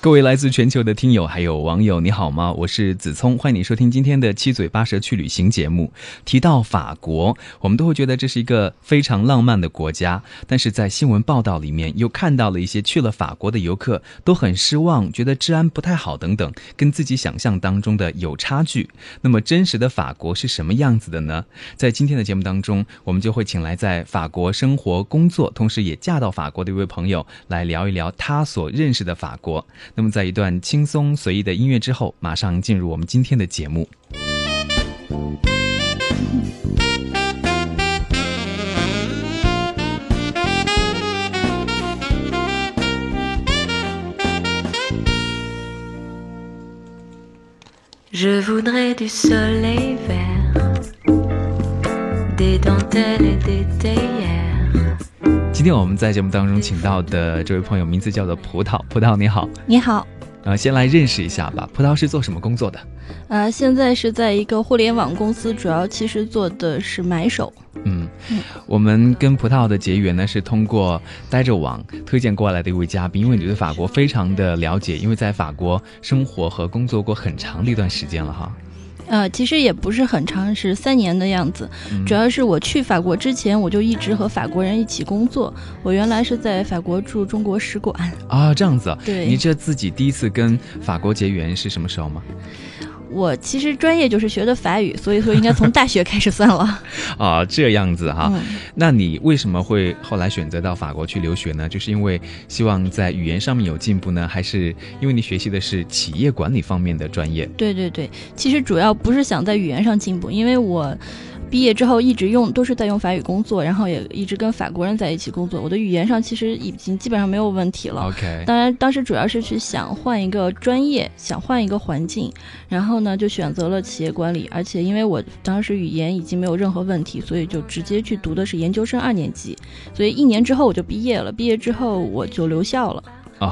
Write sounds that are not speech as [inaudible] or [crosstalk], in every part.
各位来自全球的听友还有网友，你好吗？我是子聪，欢迎你收听今天的七嘴八舌去旅行节目。提到法国，我们都会觉得这是一个非常浪漫的国家，但是在新闻报道里面又看到了一些去了法国的游客都很失望，觉得治安不太好等等，跟自己想象当中的有差距。那么真实的法国是什么样子的呢？在今天的节目当中，我们就会请来在法国生活工作，同时也嫁到法国的一位朋友来聊一聊他所认识的法国。那么，在一段轻松随意的音乐之后，马上进入我们今天的节目。今天我们在节目当中请到的这位朋友名字叫做葡萄，葡萄你好，你好，呃，先来认识一下吧。葡萄是做什么工作的？呃，现在是在一个互联网公司，主要其实做的是买手。嗯，我们跟葡萄的结缘呢，是通过呆着网推荐过来的一位嘉宾，因为你对法国非常的了解，因为在法国生活和工作过很长的一段时间了哈。呃，其实也不是很长，是三年的样子。主要是我去法国之前，我就一直和法国人一起工作。我原来是在法国驻中国使馆啊，这样子。对，你这自己第一次跟法国结缘是什么时候吗？我其实专业就是学的法语，所以说应该从大学开始算了。[laughs] 啊，这样子哈。那你为什么会后来选择到法国去留学呢？就是因为希望在语言上面有进步呢，还是因为你学习的是企业管理方面的专业？对对对，其实主要不是想在语言上进步，因为我。毕业之后一直用都是在用法语工作，然后也一直跟法国人在一起工作。我的语言上其实已经基本上没有问题了。OK，当然当时主要是去想换一个专业，想换一个环境，然后呢就选择了企业管理。而且因为我当时语言已经没有任何问题，所以就直接去读的是研究生二年级。所以一年之后我就毕业了。毕业之后我就留校了。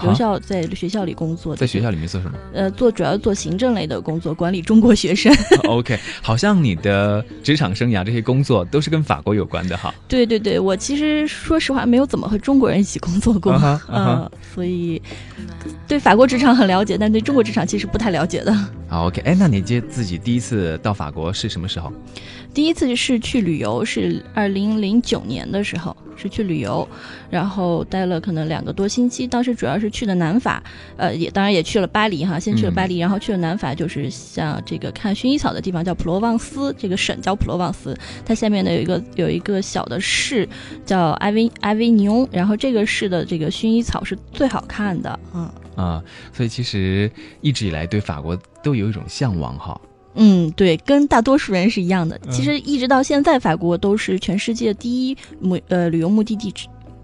留校在学校里工作，在学校里面做什么？呃，做主要做行政类的工作，管理中国学生。[laughs] OK，好像你的职场生涯这些工作都是跟法国有关的哈。对对对，我其实说实话没有怎么和中国人一起工作过，[laughs] 嗯，所以对法国职场很了解，但对中国职场其实不太了解的。好，OK，哎，那你接自己第一次到法国是什么时候？第一次是去旅游，是二零零九年的时候，是去旅游，然后待了可能两个多星期。当时主要是去的南法，呃，也当然也去了巴黎哈，先去了巴黎，然后去了南法，就是像这个看薰衣草的地方叫普罗旺斯，这个省叫普罗旺斯，它下面呢有一个有一个小的市叫埃维埃维尼翁，然后这个市的这个薰衣草是最好看的，嗯啊，所以其实一直以来对法国都有一种向往哈。嗯，对，跟大多数人是一样的。其实一直到现在，法国都是全世界第一目呃旅游目的地，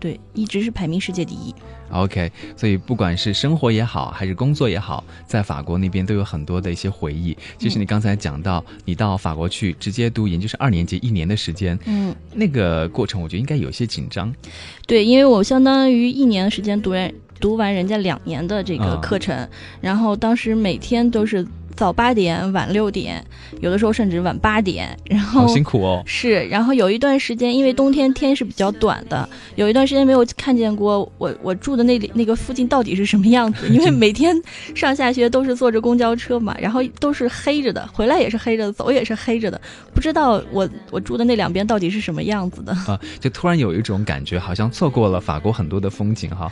对，一直是排名世界第一。OK，所以不管是生活也好，还是工作也好，在法国那边都有很多的一些回忆。其实你刚才讲到，你到法国去直接读研究生二年级，一年的时间，嗯，那个过程我觉得应该有些紧张。对，因为我相当于一年的时间读完读完人家两年的这个课程，然后当时每天都是。早八点，晚六点，有的时候甚至晚八点，然后好辛苦哦。是，然后有一段时间，因为冬天天是比较短的，有一段时间没有看见过我我住的那里那个附近到底是什么样子，因为 [laughs] 每天上下学都是坐着公交车嘛，然后都是黑着的，回来也是黑着的，走也是黑着的，不知道我我住的那两边到底是什么样子的啊，就突然有一种感觉，好像错过了法国很多的风景哈。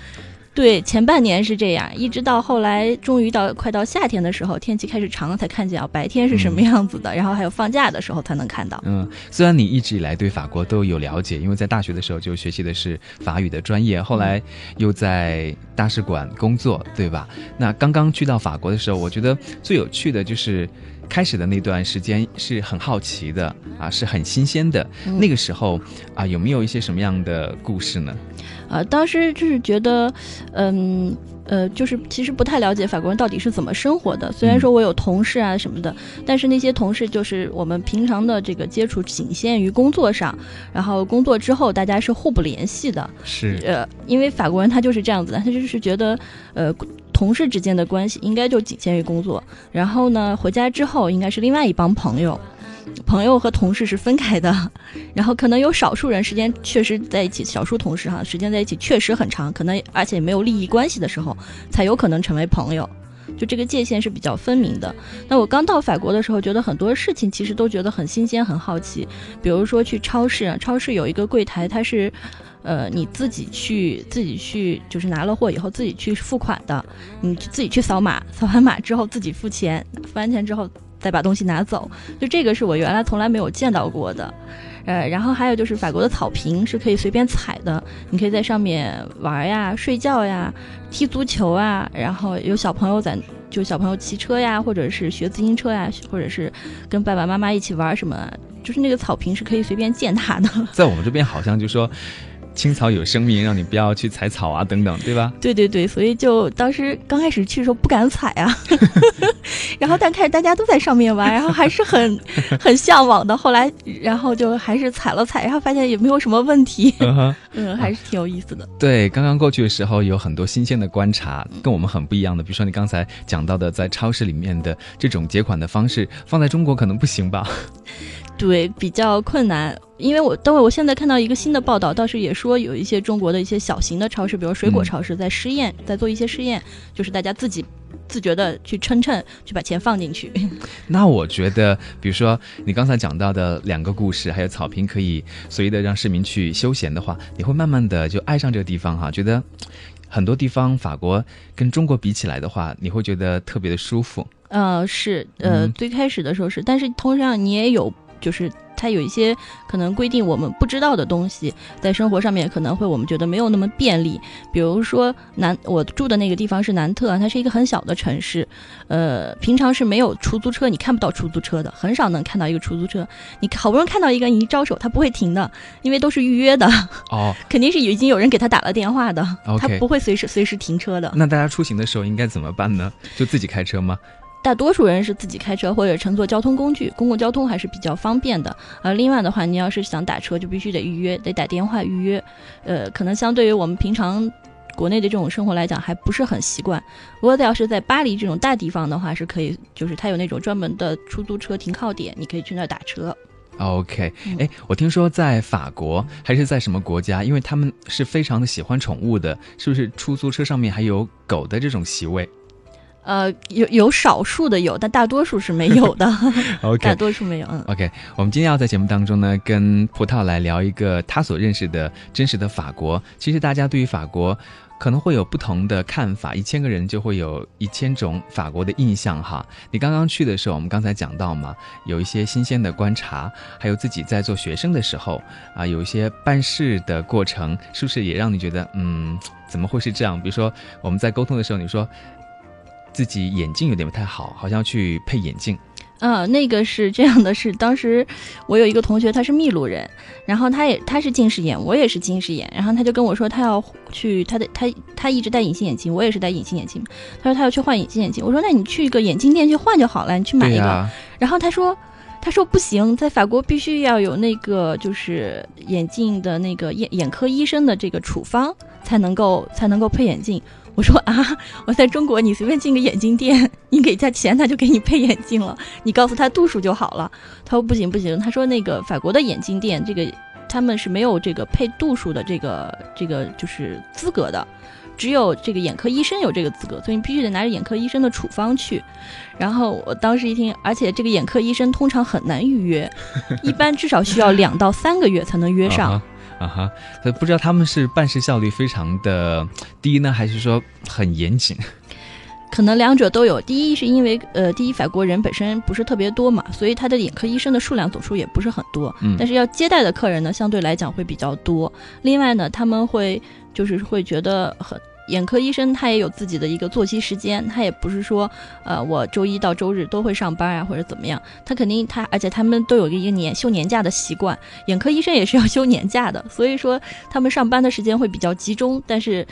对，前半年是这样，一直到后来，终于到快到夏天的时候，天气开始长了，才看见啊白天是什么样子的，然后还有放假的时候才能看到。嗯，虽然你一直以来对法国都有了解，因为在大学的时候就学习的是法语的专业，后来又在大使馆工作，对吧？那刚刚去到法国的时候，我觉得最有趣的就是。开始的那段时间是很好奇的啊，是很新鲜的。那个时候啊，有没有一些什么样的故事呢？啊，当时就是觉得，嗯。呃，就是其实不太了解法国人到底是怎么生活的。虽然说我有同事啊什么的，但是那些同事就是我们平常的这个接触仅限于工作上，然后工作之后大家是互不联系的。是，呃，因为法国人他就是这样子的，他就是觉得，呃，同事之间的关系应该就仅限于工作，然后呢，回家之后应该是另外一帮朋友。朋友和同事是分开的，[laughs] 然后可能有少数人时间确实在一起，少数同事哈时间在一起确实很长，可能而且没有利益关系的时候，才有可能成为朋友，就这个界限是比较分明的。那我刚到法国的时候，觉得很多事情其实都觉得很新鲜、很好奇，比如说去超市，超市有一个柜台，它是，呃，你自己去自己去，就是拿了货以后自己去付款的，你自己去扫码，扫完码之后自己付钱，付完钱之后。再把东西拿走，就这个是我原来从来没有见到过的，呃，然后还有就是法国的草坪是可以随便踩的，你可以在上面玩呀、睡觉呀、踢足球啊，然后有小朋友在，就小朋友骑车呀，或者是学自行车呀，或者是跟爸爸妈妈一起玩什么，就是那个草坪是可以随便践踏的。[laughs] 在我们这边好像就说。青草有生命，让你不要去踩草啊，等等，对吧？对对对，所以就当时刚开始去的时候不敢踩啊，[laughs] 然后但看着大家都在上面玩，然后还是很 [laughs] 很向往的。后来，然后就还是踩了踩，然后发现也没有什么问题，[laughs] 嗯，还是挺有意思的。对，刚刚过去的时候有很多新鲜的观察，跟我们很不一样的。比如说你刚才讲到的，在超市里面的这种结款的方式，放在中国可能不行吧？对，比较困难，因为我等会我现在看到一个新的报道，倒是也说有一些中国的一些小型的超市，比如水果超市，在试验，在做一些试验，就是大家自己自觉的去称称，去把钱放进去。[laughs] 那我觉得，比如说你刚才讲到的两个故事，还有草坪可以随意的让市民去休闲的话，你会慢慢的就爱上这个地方哈，觉得很多地方法国跟中国比起来的话，你会觉得特别的舒服。呃，是，呃，最开始的时候是，但是同样你也有。就是它有一些可能规定我们不知道的东西，在生活上面可能会我们觉得没有那么便利。比如说南我住的那个地方是南特，它是一个很小的城市，呃，平常是没有出租车，你看不到出租车的，很少能看到一个出租车。你好不容易看到一个，你一招手，它不会停的，因为都是预约的。哦，[laughs] 肯定是已经有人给他打了电话的，他不会随时随时停车的。那大家出行的时候应该怎么办呢？就自己开车吗？大多数人是自己开车或者乘坐交通工具，公共交通还是比较方便的。呃，另外的话，你要是想打车，就必须得预约，得打电话预约。呃，可能相对于我们平常国内的这种生活来讲，还不是很习惯。不过，要是在巴黎这种大地方的话，是可以，就是它有那种专门的出租车停靠点，你可以去那儿打车。OK，哎，我听说在法国还是在什么国家，因为他们是非常的喜欢宠物的，是不是？出租车上面还有狗的这种席位？呃，有有少数的有，但大多数是没有的。[laughs] OK，大多数没有。嗯，OK，我们今天要在节目当中呢，跟葡萄来聊一个他所认识的真实的法国。其实大家对于法国可能会有不同的看法，一千个人就会有一千种法国的印象哈。你刚刚去的时候，我们刚才讲到嘛，有一些新鲜的观察，还有自己在做学生的时候啊，有一些办事的过程，是不是也让你觉得嗯，怎么会是这样？比如说我们在沟通的时候，你说。自己眼镜有点不太好，好像要去配眼镜。嗯，那个是这样的，是当时我有一个同学，他是秘鲁人，然后他也他是近视眼，我也是近视眼，然后他就跟我说他要去他的他他一直戴隐形眼镜，我也是戴隐形眼镜，他说他要去换隐形眼镜，我说那你去一个眼镜店去换就好了，你去买一个。然后他说他说不行，在法国必须要有那个就是眼镜的那个眼眼科医生的这个处方才能够才能够配眼镜。我说啊，我在中国，你随便进个眼镜店，[laughs] 你给他钱，他就给你配眼镜了。你告诉他度数就好了。他说不行不行，他说那个法国的眼镜店，这个他们是没有这个配度数的这个这个就是资格的，只有这个眼科医生有这个资格，所以你必须得拿着眼科医生的处方去。然后我当时一听，而且这个眼科医生通常很难预约，一般至少需要两到三个月才能约上。[laughs] 啊哈，不知道他们是办事效率非常的低呢，还是说很严谨？[laughs] 可能两者都有。第一是因为呃，第一法国人本身不是特别多嘛，所以他的眼科医生的数量总数也不是很多。嗯，但是要接待的客人呢，相对来讲会比较多。另外呢，他们会就是会觉得很。眼科医生他也有自己的一个作息时间，他也不是说，呃，我周一到周日都会上班啊，或者怎么样。他肯定他，而且他们都有一个年休年假的习惯，眼科医生也是要 [laughs] 休年假的，所以说他们上班的时间会比较集中。但是，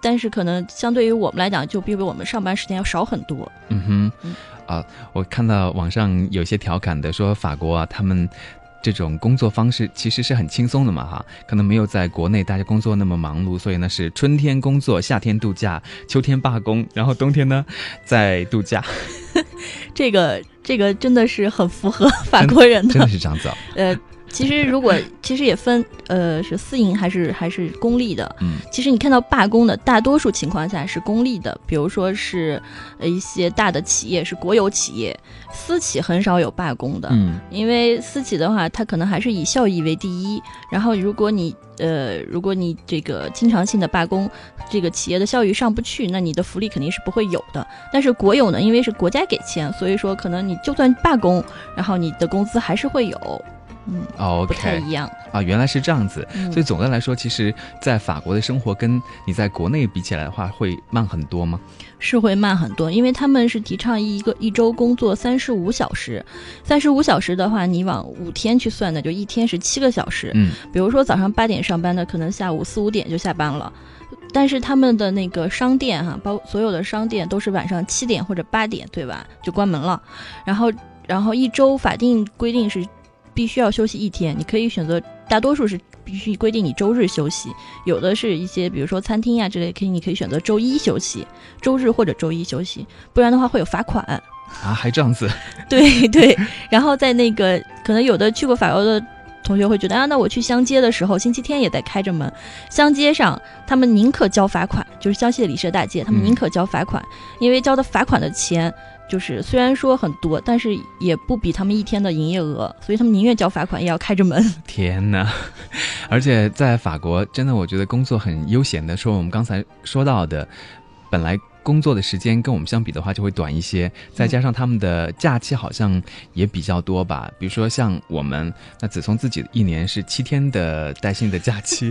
但是可能相对于我们来讲，就比我们上班时间要少很多。嗯哼嗯，啊，我看到网上有些调侃的说法国啊，他们。这种工作方式其实是很轻松的嘛，哈，可能没有在国内大家工作那么忙碌，所以呢是春天工作，夏天度假，秋天罢工，然后冬天呢在度假。[laughs] 这个这个真的是很符合法国人的，真的是这样子哦。[laughs] 呃，其实如果 [laughs] 其实也分呃是私营还是还是公立的。嗯，其实你看到罢工的大多数情况下是公立的，比如说是呃一些大的企业是国有企业，私企很少有罢工的。嗯因为私企的话，它可能还是以效益为第一。然后，如果你呃，如果你这个经常性的罢工，这个企业的效益上不去，那你的福利肯定是不会有的。但是国有呢，因为是国家给钱，所以说可能你就算罢工，然后你的工资还是会有，嗯，不太，OK 一样。啊，原来是这样子。嗯所以总的来说，其实，在法国的生活跟你在国内比起来的话，会慢很多吗？是会慢很多，因为他们是提倡一个一周工作三十五小时，三十五小时的话，你往五天去算的，就一天是七个小时。嗯比如说早上八点上班的，可能下午四五点就下班了。但是他们的那个商店哈，包所有的商店都是晚上七点或者八点，对吧？就关门了。然后，然后一周法定规定是必须要休息一天，你可以选择，大多数是必须规定你周日休息，有的是一些比如说餐厅呀、之类，可以你可以选择周一休息，周日或者周一休息，不然的话会有罚款。啊，还这样子。[laughs] 对对，然后在那个可能有的去过法国的同学会觉得啊，那我去香街的时候，星期天也在开着门，香街上他们宁可交罚款，就是香榭里舍大街，他们嗯宁可交罚款，因为交的罚款的钱。就是虽然说很多，但是也不比他们一天的营业额，所以他们宁愿交罚款也要开着门。[laughs] 天哪！而且在法国，真的我觉得工作很悠闲的。说我们刚才说到的，本来工作的时间跟我们相比的话就会短一些，再加上他们的假期好像也比较多吧。比如说像我们，那子聪自己一年是七天的带薪的假期。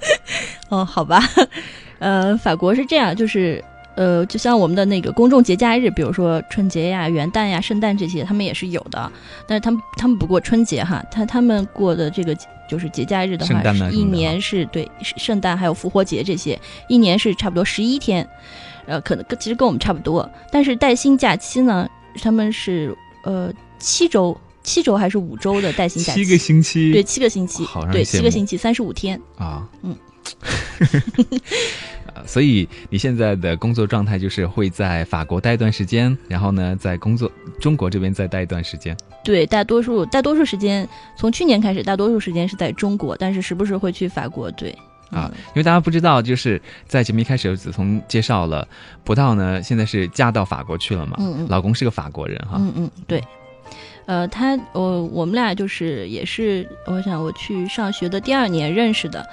[laughs] 哦，好吧，[laughs] 呃，法国是这样，就是呃，就像我们的那个公众节假日，比如说春节呀、元旦呀、圣诞这些，他们也是有的。但是他们他们不过春节哈，他他们过的这个就是节假日的话，是一年是对圣诞还有复活节这些，一年是差不多十一天，呃，可能跟其实跟我们差不多。但是带薪假期呢，他们是呃七周。七周还是五周的带薪假期？七个星期，对，七个星期对，七个星期，三十五天。啊，嗯，呃 [laughs] 所以你现在的工作状态就是会在法国待一段时间，然后呢，在工作中国这边再待一段时间。对，大多数大多数时间，从去年开始，大多数时间是在中国，但是时不时会去法国。对，啊嗯，因为大家不知道，就是在节目一开始，子聪介绍了葡萄呢，现在是嫁到法国去了嘛，嗯嗯老公是个法国人哈，嗯嗯，对。呃，他我我们俩就是也是，我想我去上学的第二年认识的，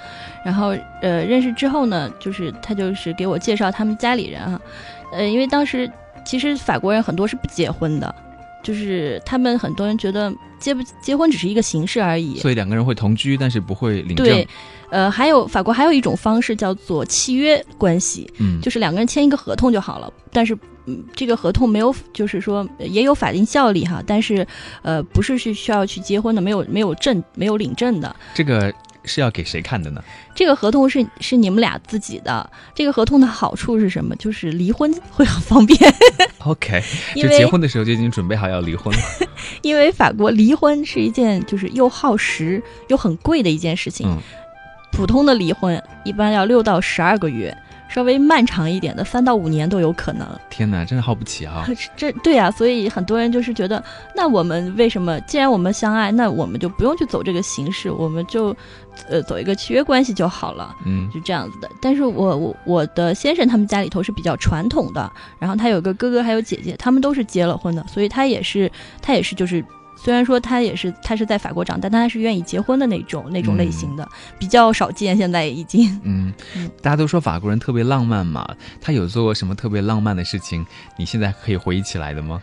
然后呃认识之后呢，就是他就是给我介绍他们家里人啊，呃，因为当时其实法国人很多是不结婚的，就是他们很多人觉得结不结婚只是一个形式而已，所以两个人会同居，但是不会领证。对，呃，还有法国还有一种方式叫做契约关系，嗯，就是两个人签一个合同就好了，但是。嗯，这个合同没有，就是说呃也有法定效力哈，但是，呃，不是是需要去结婚的，没有没有证，没有领证的。这个是要给谁看的呢？这个合同是是你们俩自己的。这个合同的好处是什么？就是离婚会很方便，OK，就结婚的时候就已经准备好要离婚了。[laughs] 因为法国离婚是一件就是又耗时又很贵的一件事情。嗯普通的离婚一般要六到十二个月，稍微漫长一点的三到五年都有可能。天哪，真的耗不起啊！[laughs] 这对啊，所以很多人就是觉得，那我们为什么既然我们相爱，那我们就不用去走这个形式，我们就呃走一个契约关系就好了。嗯就这样子的。但是我我我的先生他们家里头是比较传统的，然后他有个哥哥还有姐姐，他们都是结了婚的，所以他也是他也是就是。虽然说他也是他是在法国长大，但他是愿意结婚的那种那种类型的，比较少见。现在已经嗯嗯，大家都说法国人特别浪漫嘛，他有做过什么特别浪漫的事情？你现在可以回忆起来的吗？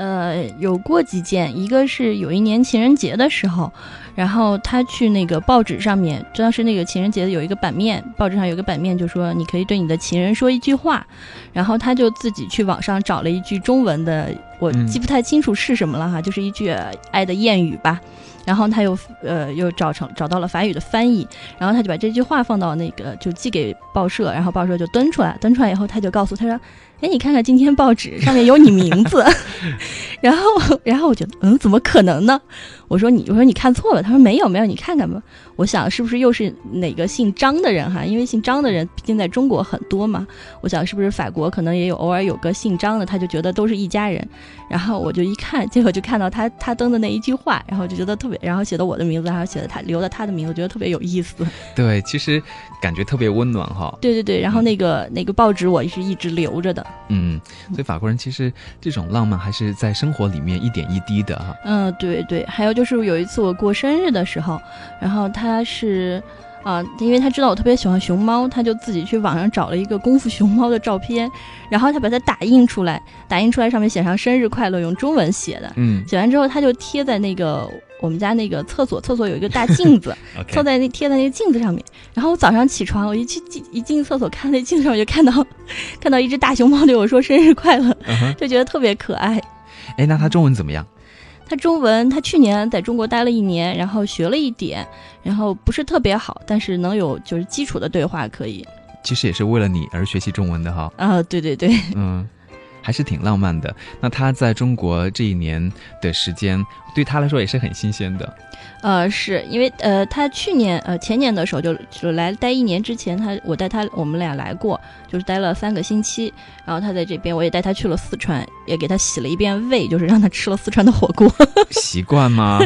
呃有过几件，一个是有一年情人节的时候，然后他去那个报纸上面，当时那个情人节有一个版面，报纸上有个版面就说你可以对你的情人说一句话，然后他就自己去网上找了一句中文的，我记不太清楚是什么了哈，就是一句爱的谚语吧。然后他又呃又找成找到了法语的翻译，然后他就把这句话放到那个就寄给报社，然后报社就登出来，登出来以后他就告诉他说。哎，你看看今天报纸上面有你名字，[laughs] 然后，然后我觉得，嗯，怎么可能呢？我说你，我说你看错了。他说没有，没有，你看看吧。我想是不是又是哪个姓张的人哈？因为姓张的人毕竟在中国很多嘛。我想是不是法国可能也有偶尔有个姓张的，他就觉得都是一家人。然后我就一看，结果就看到他他登的那一句话，然后就觉得特别，然后写的我的名字，然后写的他留的他的名字，觉得特别有意思。[laughs] 对，其实感觉特别温暖哈。对对对，然后那个那个报纸我是一直留着的。嗯，所以法国人其实这种浪漫还是在生活里面一点一滴的哈。嗯，对对，还有就是有一次我过生日的时候，然后他是，啊，因为他知道我特别喜欢熊猫，他就自己去网上找了一个功夫熊猫的照片，然后他把它打印出来，打印出来上面写上生日快乐，用中文写的。嗯，写完之后他就贴在那个。我们家那个厕所，厕所有一个大镜子，[laughs] 凑在那贴在那个镜子上面。然后我早上起床，我一去进一进厕所，看那镜子上，我就看到看到一只大熊猫对我说生日快乐，就觉得特别可爱。哎，那他中文怎么样？他中文，他去年在中国待了一年，然后学了一点，然后不是特别好，但是能有就是基础的对话可以。其实也是为了你而学习中文的哈。啊，对对对，嗯。还是挺浪漫的。那他在中国这一年的时间，对他来说也是很新鲜的。呃，是因为呃，他去年呃前年的时候就就来待一年之前，他我带他我们俩来过，就是待了三个星期。然后他在这边，我也带他去了四川，也给他洗了一遍胃，就是让他吃了四川的火锅。[laughs] [laughs] 习惯吗？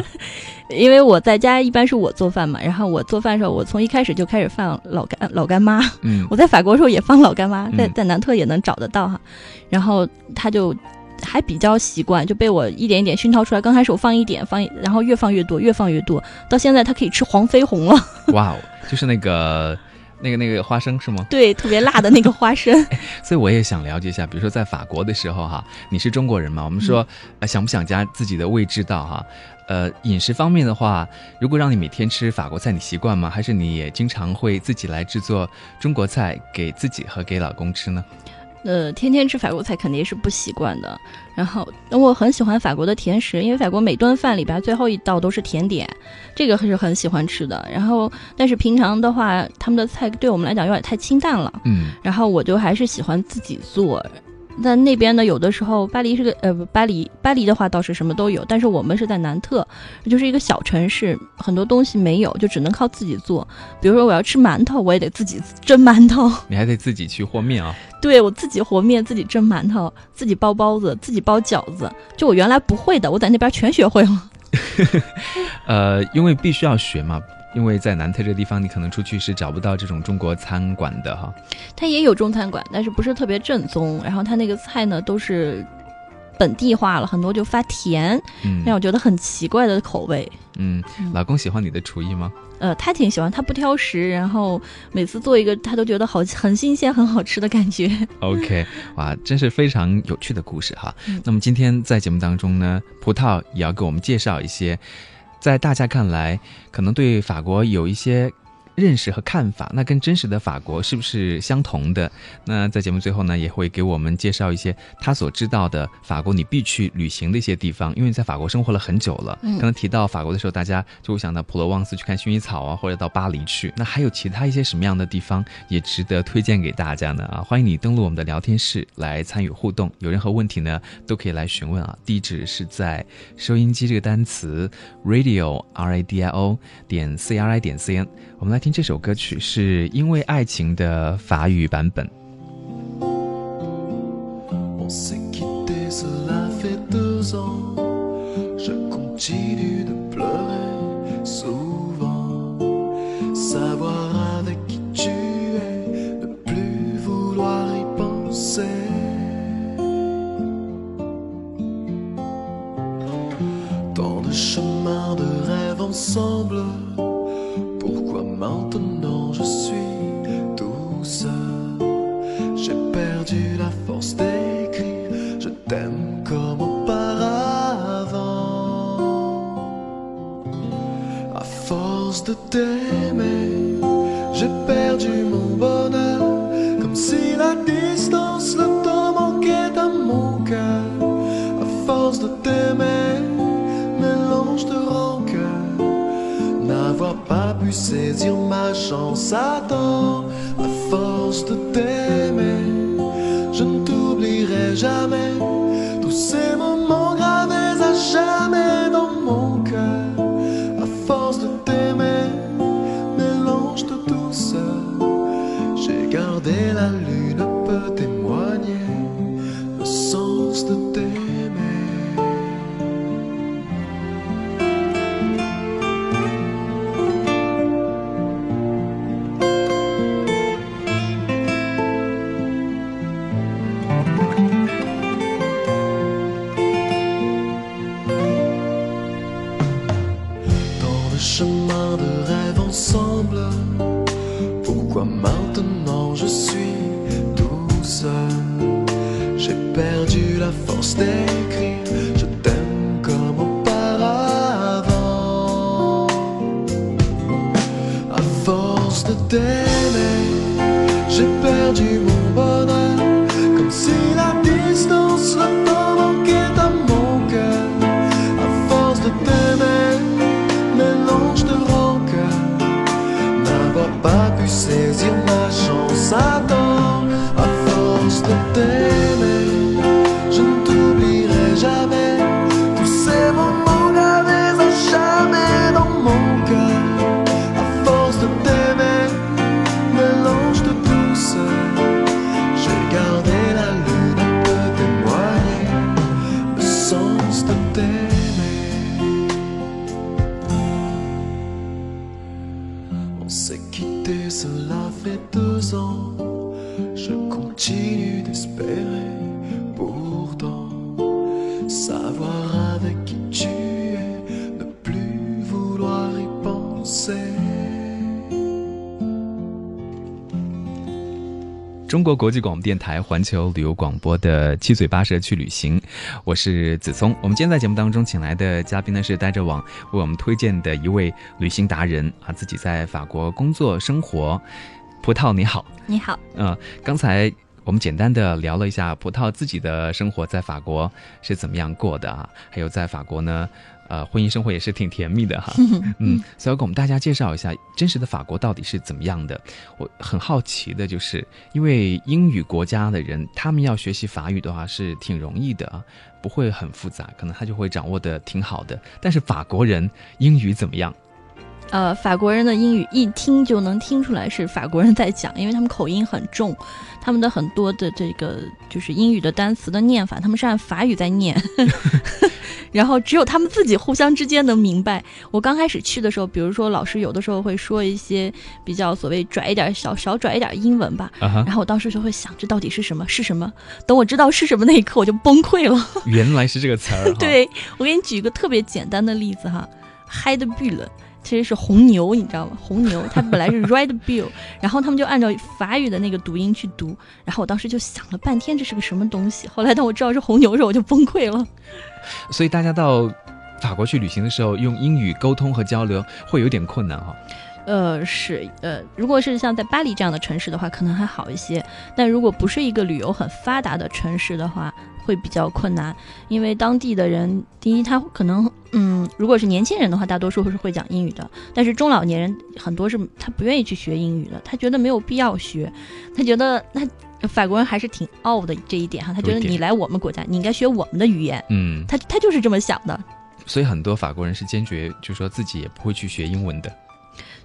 因为我在家一般是我做饭嘛，然后我做饭的时候，我从一开始就开始放老干老干妈。嗯，我在法国的时候也放老干妈，在在南特也能找得到哈。然后他就还比较习惯，就被我一点一点熏陶出来。刚开始我放一点，放，然后越放越多，越放越多，到现在他可以吃黄飞鸿了。[laughs] [laughs] 哇哦，就是那个那个那个花生是吗？对，特别辣的那个花生。[laughs] 所以我也想了解一下，比如说在法国的时候哈，你是中国人嘛？我们说想不想加自己的味知道哈？呃，饮食方面的话，如果让你每天吃法国菜，你习惯吗？还是你也经常会自己来制作中国菜给自己和给老公吃呢？呃，天天吃法国菜肯定是不习惯的。然后，我很喜欢法国的甜食，因为法国每顿饭里边最后一道都是甜点，这个还是很喜欢吃的。然后，但是平常的话，他们的菜对我们来讲有点太清淡了。嗯。然后我就还是喜欢自己做。在那边呢，有的时候巴黎是个呃不巴黎巴黎的话倒是什么都有，但是我们是在南特，就是一个小城市，很多东西没有，就只能靠自己做。比如说我要吃馒头，我也得自己蒸馒头。[laughs] 你还得自己去和面啊？对，我自己和面，自己蒸馒头，自己包包子，自己包饺子。就我原来不会的，我在那边全学会了。[laughs] 呃，因为必须要学嘛。因为在南特这个地方，你可能出去是找不到这种中国餐馆的哈。它也有中餐馆，但是不是特别正宗。然后它那个菜呢，都是本地化了很多，就发甜，嗯让我觉得很奇怪的口味。嗯，老公喜欢你的厨艺吗？呃，他挺喜欢，他不挑食，然后每次做一个，他都觉得好很新鲜、很好吃的感觉。OK，[laughs] 哇，真是非常有趣的故事哈。那么今天在节目当中呢，葡萄也要给我们介绍一些。在大家看来，可能对法国有一些。认识和看法，那跟真实的法国是不是相同的？那在节目最后呢，也会给我们介绍一些他所知道的法国你必去旅行的一些地方。因为在法国生活了很久了，嗯刚刚提到法国的时候，大家就会想到普罗旺斯去看薰衣草啊，或者到巴黎去。那还有其他一些什么样的地方也值得推荐给大家呢？啊，欢迎你登录我们的聊天室来参与互动，有任何问题呢，都可以来询问啊。地址是在收音机这个单词 radio r a d i o 点 c r i 点 c n。我们来听这首歌曲，是因为爱情的法语版本。Maintenant je suis tout. J'ai perdu la force d'écrire. Je t'aime comme auparavant. À force de t'aimer, j'ai perdu saisir ma chance. Attends, à force de t'aimer, cela fait deux ans. Je continue d'espérer, pourtant, 中国国际广播电台环球旅游广播的七嘴八舌去旅行，我是子聪。我们今天在节目当中请来的嘉宾呢是带着网为我们推荐的一位旅行达人啊，自己在法国工作生活。葡萄你好，你好，呃，刚才我们简单的聊了一下葡萄自己的生活在法国是怎么样过的啊，还有在法国呢，呃，婚姻生活也是挺甜蜜的哈。[laughs] 嗯，所以要给我们大家介绍一下真实的法国到底是怎么样的。我很好奇的就是，因为英语国家的人，他们要学习法语的话是挺容易的啊，不会很复杂，可能他就会掌握的挺好的。但是法国人英语怎么样？呃，法国人的英语一听就能听出来是法国人在讲，因为他们口音很重，他们的很多的这个就是英语的单词的念法，他们是按法语在念，[laughs] 然后只有他们自己互相之间能明白。我刚开始去的时候，比如说老师有的时候会说一些比较所谓拽一点、小小拽一点英文吧，然后我当时就会想，这到底是什么？是什么？等我知道是什么那一刻，我就崩溃了。原来是这个词儿。[laughs] 对我给你举一个特别简单的例子哈 h i d b u l 其实是红牛，你知道吗？红牛 [laughs] 它本来是 Red Bull，然后他们就按照法语的那个读音去读，然后我当时就想了半天这是个什么东西。后来当我知道是红牛的时候，我就崩溃了。所以大家到法国去旅行的时候，用英语沟通和交流会有点困难哈。呃，是呃，如果是像在巴黎这样的城市的话，可能还好一些。但如果不是一个旅游很发达的城市的话，会比较困难，因为当地的人，第一他可能，嗯，如果是年轻人的话，大多数是会讲英语的，但是中老年人很多是他不愿意去学英语的，他觉得没有必要学，他觉得那法国人还是挺傲的这一点哈，他觉得你来我们国家，你应该学我们的语言，嗯，他他就是这么想的。所以很多法国人是坚决就说自己也不会去学英文的。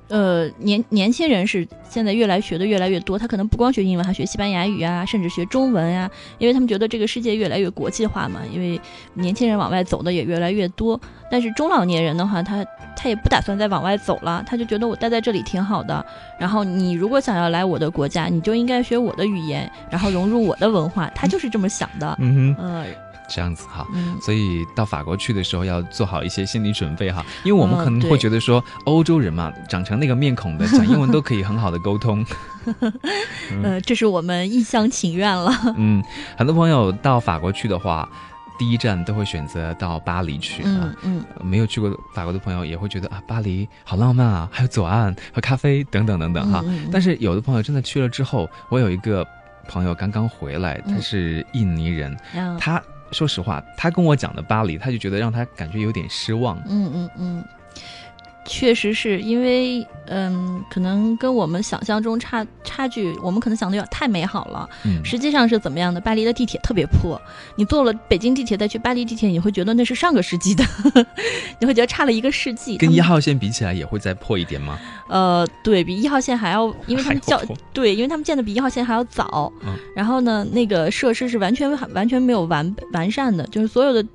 呃，年年轻人是现在越来学的越来越多，他可能不光学英文，还学西班牙语啊，甚至学中文呀、因为他们觉得这个世界越来越国际化嘛，因为年轻人往外走的也越来越多。但是中老年人的话，他他也不打算再往外走了，他就觉得我待在这里挺好的。然后你如果想要来我的国家，你就应该学我的语言，然后融入我的文化，他就是这么想的。嗯哼，呃，这样子哈。嗯，所以到法国去的时候要做好一些心理准备哈，因为我们嗯可能会觉得说欧洲人嘛，长成那个面孔的，[laughs] 讲英文都可以很好的沟通。[laughs] 呃，这是我们一厢情愿了。嗯，很多朋友到法国去的话，第一站都会选择到巴黎去啊嗯。嗯。没有去过法国的朋友也会觉得啊，巴黎好浪漫啊，还有左岸和咖啡等等等等哈。但是有的朋友真的去了之后，我有一个朋友刚刚回来，他嗯是印尼人，嗯他说实话，他跟我讲的巴黎，他就觉得让他感觉有点失望。嗯嗯嗯，确实是因为，嗯，可能跟我们想象中差差距，我们可能想的有点太美好了。嗯，实际上是怎么样的？巴黎的地铁特别破，你坐了北京地铁再去巴黎地铁，你会觉得那是上个世纪的，[laughs] 你会觉得差了一个世纪。跟一号线比起来也会再破一点吗？呃，对比一号线还要，因为他们叫对，因为他们建的比一号线还要早。嗯然后呢，那个设施是完全完全没有完完善的，就是所有的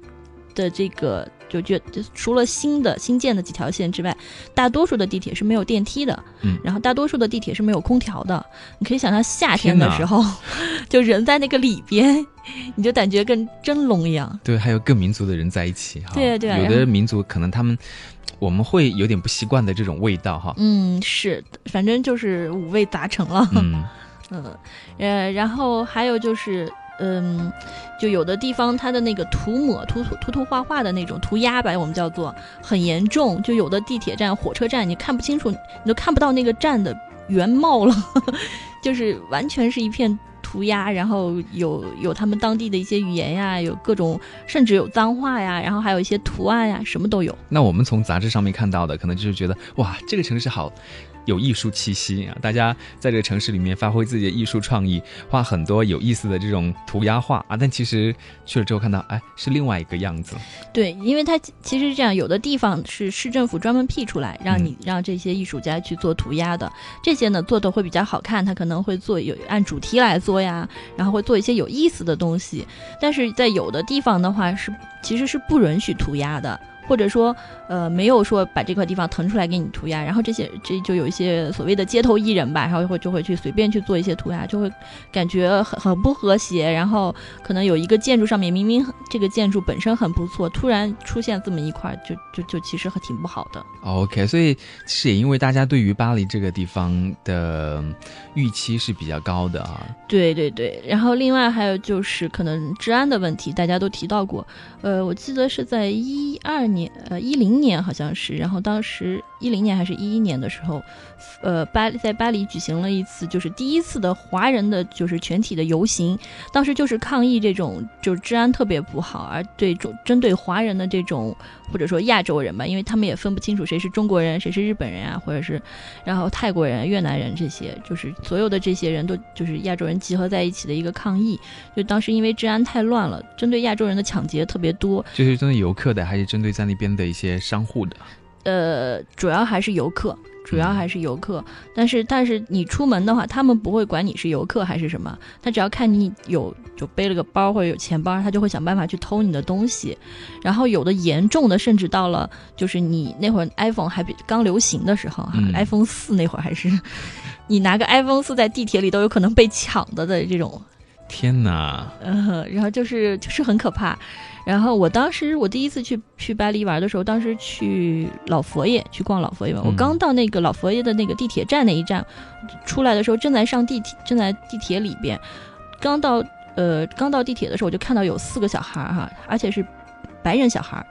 的这个就觉就除了新的新建的几条线之外，大多数的地铁是没有电梯的。嗯然后大多数的地铁是没有空调的。你可以想象夏天的时候，[laughs] 就人在那个里边，你就感觉跟蒸笼一样。对，还有各民族的人在一起哈。对啊对啊有的民族可能他们我们会有点不习惯的这种味道哈。嗯，是，反正就是五味杂陈了。嗯嗯，[laughs] 呃，然后还有就是，嗯，就有的地方它的那个涂抹、涂涂涂涂画画的那种涂鸦吧，我们叫做很严重。就有的地铁站、火车站，你看不清楚，你都看不到那个站的原貌了，[laughs] 就是完全是一片涂鸦，然后有有他们当地的一些语言呀，有各种，甚至有脏话呀，然后还有一些图案呀，什么都有。那我们从杂志上面看到的，可能就是觉得哇，这个城市好有艺术气息啊！大家在这个城市里面发挥自己的艺术创意，画很多有意思的这种涂鸦画啊。但其实去了之后看到，哎，是另外一个样子。对，因为它其其实是这样，有的地方是市政府专门辟出来，让你让这些艺术家去做涂鸦的，这些呢做的会比较好看，他可能会做有按主题来做呀，然后会做一些有意思的东西。但是在有的地方的话是其实是不允许涂鸦的。或者说，呃，没有说把这块地方腾出来给你涂鸦，然后这些这就有一些所谓的街头艺人吧，然后会就会去随便去做一些涂鸦，就会感觉很很不和谐，然后可能有一个建筑上面明明这个建筑本身很不错，突然出现这么一块，就就就其实还挺不好的。OK，所以其实也因为大家对于巴黎这个地方的预期是比较高的啊。对对对，然后另外还有就是可能治安的问题，大家都提到过。呃，我记得是在一二年，呃一零年好像是，然后当时一零年还是一一年的时候，呃巴在巴黎举行了一次就是第一次的华人的就是全体的游行，当时就是抗议这种就是治安特别不好，而对中针对华人的这种或者说亚洲人吧，因为他们也分不清楚谁是中国人，谁是日本人啊，或者是然后泰国人、越南人这些，就是所有的这些人都就是亚洲人集合在一起的一个抗议。就当时因为治安太乱了，针对亚洲人的抢劫特别多，就是针对游客的，还是针对在那边的一些商户的？呃，主要还是游客。主要还是游客，但是但是你出门的话，他们不会管你是游客还是什么，他只要看你有就背了个包或者有钱包，他就会想办法去偷你的东西。然后有的严重的，甚至到了就是你那会儿 iPhone 还比刚流行的时候哈、嗯 i p h o n e 四那会儿还是 [laughs] 你拿个 iPhone 四在地铁里都有可能被抢的的这种天哪！嗯，然后就是就是很可怕。然后我当时我第一次去去巴黎玩的时候，当时去老佛爷去逛老佛爷嘛。我嗯刚到那个老佛爷的那个地铁站那一站出来的时候，正在上地铁，正在地铁里边。刚到呃刚到地铁的时候，我就看到有四个小孩儿哈，而且是白人小孩儿，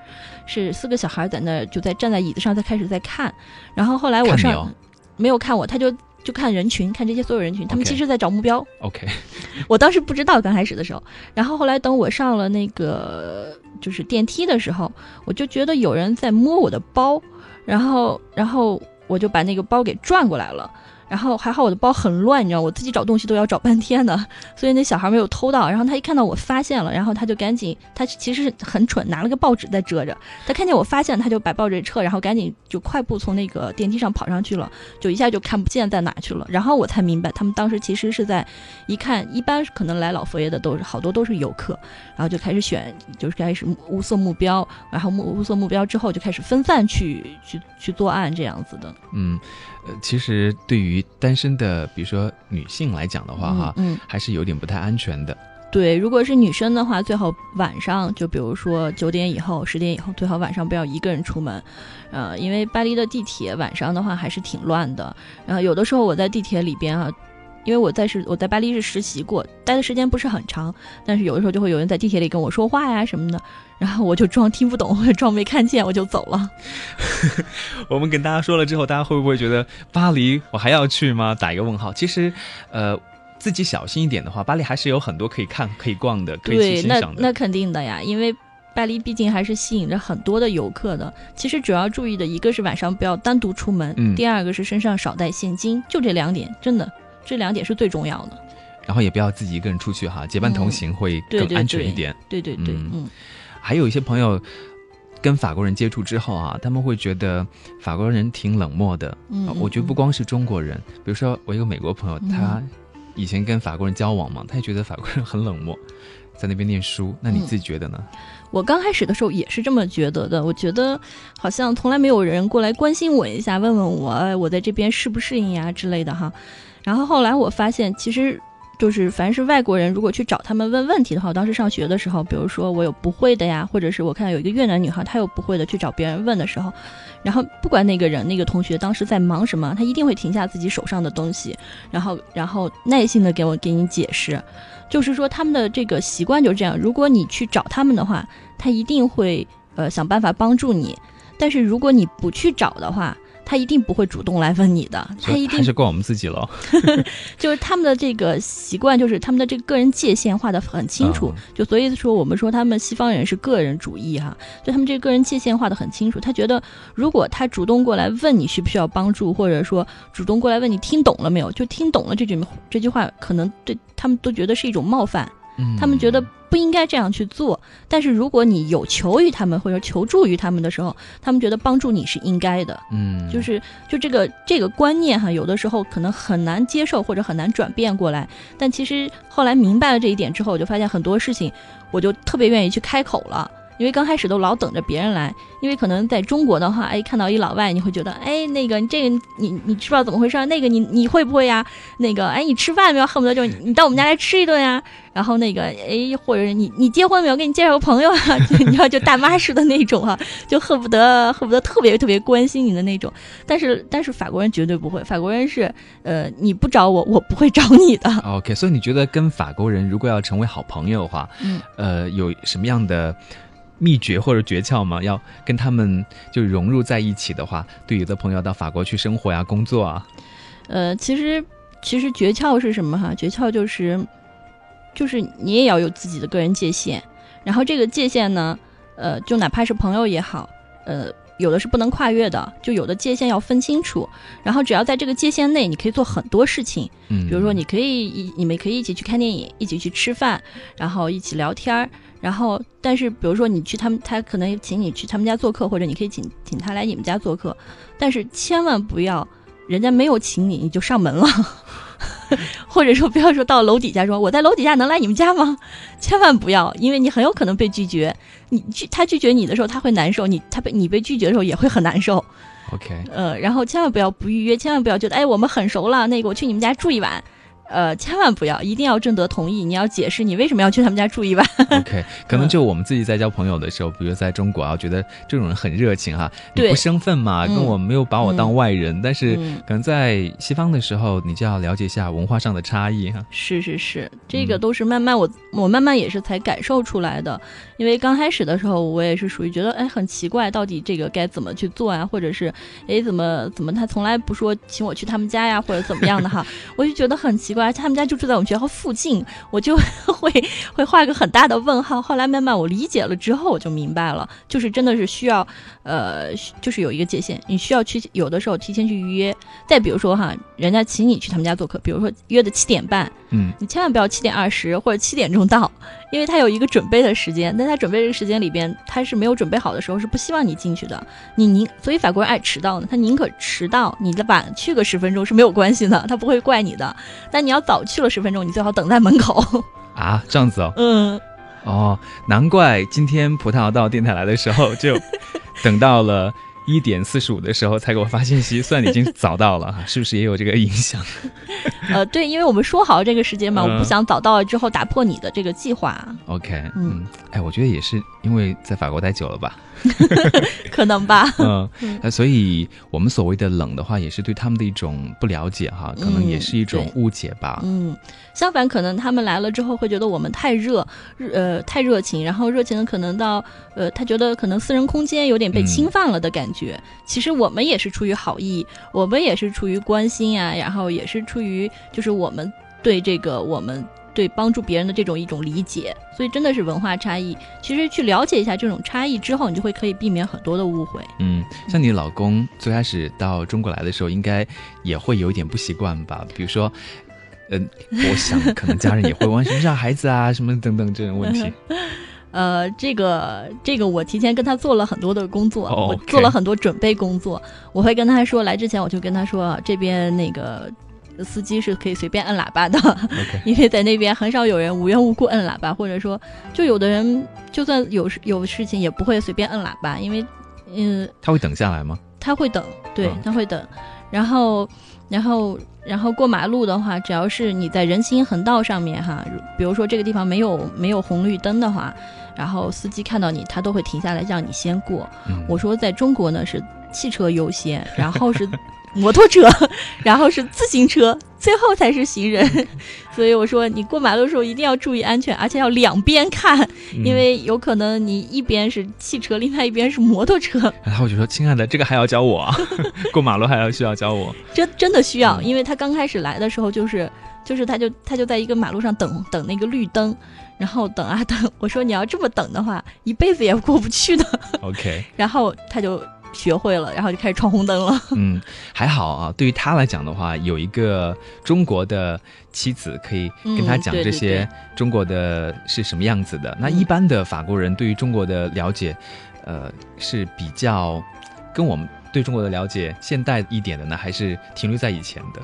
是四个小孩儿在那儿就在站在椅子上在开始在看。然后后来我上没有看我，他就就看人群，看这些所有人群，他们其实在找目标。OK，[laughs] 我当时不知道刚开始的时候，然后后来等我上了那个就是电梯的时候，我就觉得有人在摸我的包，然后然后我就把那个包给转过来了。然后还好我的包很乱，你知道，我自己找东西都要找半天的，[laughs] 所以那小孩没有偷到。然后他一看到我发现了，然后他就赶紧，他其实很蠢，拿了个报纸在遮着。他看见我发现，他就把报纸撤，然后赶紧就快步从那个电梯上跑上去了，就一下就看不见在哪去了。然后我才明白，他们当时其实是在一看，一般可能来老佛爷的都是好多都是游客，然后就开始选，就是开始物色目标，然后目物色目标之后就开始分散去去去作案这样子的。嗯，呃，其实对于单身的，比如说女性来讲的话，哈，嗯，嗯还是有点不太安全的。对，如果是女生的话，最好晚上就比如说九点以后、十点以后，最好晚上不要一个人出门，呃，因为巴黎的地铁晚上的话还是挺乱的。然后有的时候我在地铁里边啊，因为我在是我在巴黎是实习过，待的时间不是很长，但是有的时候就会有人在地铁里跟我说话呀什么的，然后我就装听不懂装没看见，我就走了。[laughs] 我们跟大家说了之后，大家会不会觉得巴黎我还要去吗？打一个问号。其实，呃，自己小心一点的话，巴黎还是有很多可以看、可以逛的，可以欣赏的。那肯定的呀，因为巴黎毕竟还是吸引着很多的游客的。其实主要注意的一个是晚上不要单独出门，嗯第二个是身上少带现金，就这两点，真的这两点是最重要的。然后也不要自己一个人出去哈，结伴同行会更对对对安全一点。对对对，嗯嗯还有一些朋友跟法国人接触之后啊，他们会觉得法国人挺冷漠的。嗯啊我觉得不光是中国人，比如说我一个美国朋友，嗯他以前跟法国人交往嘛，他也觉得法国人很冷漠，在那边念书。那你嗯自己觉得呢？我刚开始的时候也是这么觉得的，我觉得好像从来没有人过来关心我一下，问问我哎我在这边适不适应呀之类的哈。然后后来我发现，其实就是凡是外国人，如果去找他们问问题的话，我当时上学的时候，比如说我有不会的呀，或者是我看到有一个越南女孩，她有不会的去找别人问的时候，然后不管那个人那个同学当时在忙什么，他一定会停下自己手上的东西，然后然后耐心的给我给你解释。就是说他们的这个习惯就是这样，如果你去找他们的话，他一定会呃想办法帮助你，但是如果你不去找的话，他一定不会主动来问你的，他一定还是怪我们自己了。[laughs] 就是他们的这个习惯，就是他们的这个个人界限画得很清楚，嗯就所以说我们说他们西方人是个人主义哈，就他们这个个人界限画得很清楚，他觉得如果他主动过来问你需不需要帮助，或者说主动过来问你听懂了没有，就听懂了这句这句话，可能对他们都觉得是一种冒犯。嗯他们觉得不应该这样去做。但是如果你有求于他们或者求助于他们的时候，他们觉得帮助你是应该的。嗯，就是就这个这个观念哈，有的时候可能很难接受或者很难转变过来。但其实后来明白了这一点之后，我就发现很多事情，我就特别愿意去开口了。因为刚开始都老等着别人来，因为可能在中国的话，哎，看到一老外，你会觉得，哎，那个你这个你你知不知道怎么回事？那个你你会不会呀？那个哎，你吃饭没有？恨不得就是你到我们家来吃一顿呀。然后那个哎，或者是你你结婚没有？给你介绍个朋友啊，[laughs] 你知道就大妈似的那种哈、就恨不得恨不得特别特别关心你的那种。但是但是法国人绝对不会，法国人是呃你不找我，我不会找你的。OK，所以你觉得跟法国人如果要成为好朋友的话，嗯，呃，有什么样的秘诀或者诀窍吗？要跟他们就融入在一起的话，对有的朋友到法国去生活呀、工作啊，呃，其实其实诀窍是什么哈？诀窍就是就是你也要有自己的个人界限，然后这个界限呢，呃，就哪怕是朋友也好，呃。有的是不能跨越的，就有的界限要分清楚。然后只要在这个界限内，你可以做很多事情。嗯，比如说，你可以一你们可以一起去看电影，一起去吃饭，然后一起聊天儿。然后，但是比如说你去他们，他可能请你去他们家做客，或者你可以请请他来你们家做客，但是千万不要人家没有请你你就上门了，[laughs] 或者说不要说到楼底下说我在楼底下能来你们家吗？千万不要，因为你很有可能被拒绝。你拒他拒绝你的时候他会难受，你他被你被拒绝的时候也会很难受。OK，呃，然后千万不要不预约，千万不要觉得哎我们很熟了，那个我去你们家住一晚，呃，千万不要，一定要征得同意，你要解释你为什么要去他们家住一晚。OK，[laughs] 可能就我们自己在交朋友的时候，比如在中国啊，觉得这种人很热情哈，你对不生分嘛，嗯。跟我没有把我当外人，但是嗯。可能在西方的时候，你就要了解一下文化上的差异哈。是是是，这个嗯。都是慢慢我我慢慢也是才感受出来的，因为刚开始的时候我也是属于觉得哎很奇怪，到底这个该怎么去做啊，或者是哎怎么怎么他从来不说请我去他们家呀，或者怎么样的哈，[laughs] 我就觉得很奇怪，而且他们家就住在我们学校附近，我就 [laughs] 会会画一个很大的问号。后来慢慢我理解了之后，我就明白了，就是真的是需要呃就是有一个界限，你需要去有的时候提前去预约。再比如说哈，人家请你去他们家做客，比如说约的七点半。嗯，你千万不要七点二十或者七点钟到，因为他有一个准备的时间，但他准备这个时间里边，他是没有准备好的时候是不希望你进去的。你宁所以法国人爱迟到呢，他宁可迟到，你的晚去个十分钟是没有关系的，他不会怪你的。但你要早去了十分钟，你最好等在门口。啊，这样子哦，嗯，哦，难怪今天葡萄到电台来的时候就等到了。一点四十五的时候才给我发信息，算你已经早到了，[laughs] 是不是也有这个影响？[laughs] 呃，对，因为我们说好这个时间嘛，嗯。我不想早到了之后打破你的这个计划，OK，嗯。嗯，哎，我觉得也是因为在法国待久了吧，[laughs] 可能吧。嗯嗯，那所以我们所谓的冷的话，也是对他们的一种不了解哈，可能也是一种误解吧。嗯，相反，可能他们来了之后会觉得我们太热，热呃太热情，然后热情的可能到呃他觉得可能私人空间有点被侵犯了的感觉。其实我们也是出于好意，我们也是出于关心啊、然后也是出于就是我们对这个我们对帮助别人的这种一种理解，所以真的是文化差异。其实去了解一下这种差异之后，你就会可以避免很多的误会。嗯，像你老公最开始到中国来的时候，应该也会有一点不习惯吧？比如说，嗯、我想可能家人也会问 [laughs] 什么叫孩子啊，什么等等这种问题。[laughs] 呃，这个这个我提前跟他做了很多的工作，哦我做了很多准备工作。我会跟他说，来之前我就跟他说，这边那个司机是可以随便按喇叭的 [laughs] 因为在那边很少有人无缘无故摁喇叭，或者说，就有的人就算有事有事情也不会随便摁喇叭，因为嗯，他会等下来吗？他会等，对嗯，他会等。然后，然后，然后过马路的话，只要是你在人行横道上面哈，比如说这个地方没有没有红绿灯的话，然后司机看到你，他都会停下来让你先过。嗯，我说在中国呢是汽车优先，然后是摩托车，[laughs] 然后是自行车，最后才是行人。[laughs] 所以我说你过马路的时候一定要注意安全，而且要两边看，嗯因为有可能你一边是汽车，另外一边是摩托车。然后我就说，亲爱的，这个还要教我啊，[laughs] 过马路还要需要教我。真真的需要，嗯因为他刚开始来的时候就是就是他就他就在一个马路上等等那个绿灯，然后等啊等，我说你要这么等的话，一辈子也过不去的。OK，然后他就学会了，然后就开始闯红灯了。[laughs] 嗯，还好啊。对于他来讲的话，有一个中国的妻子可以跟他讲这些中国的是什么样子的。那嗯一般的法国人对于中国的了解，呃，是比较跟我们对中国的了解现代一点的呢，还是停留在以前的？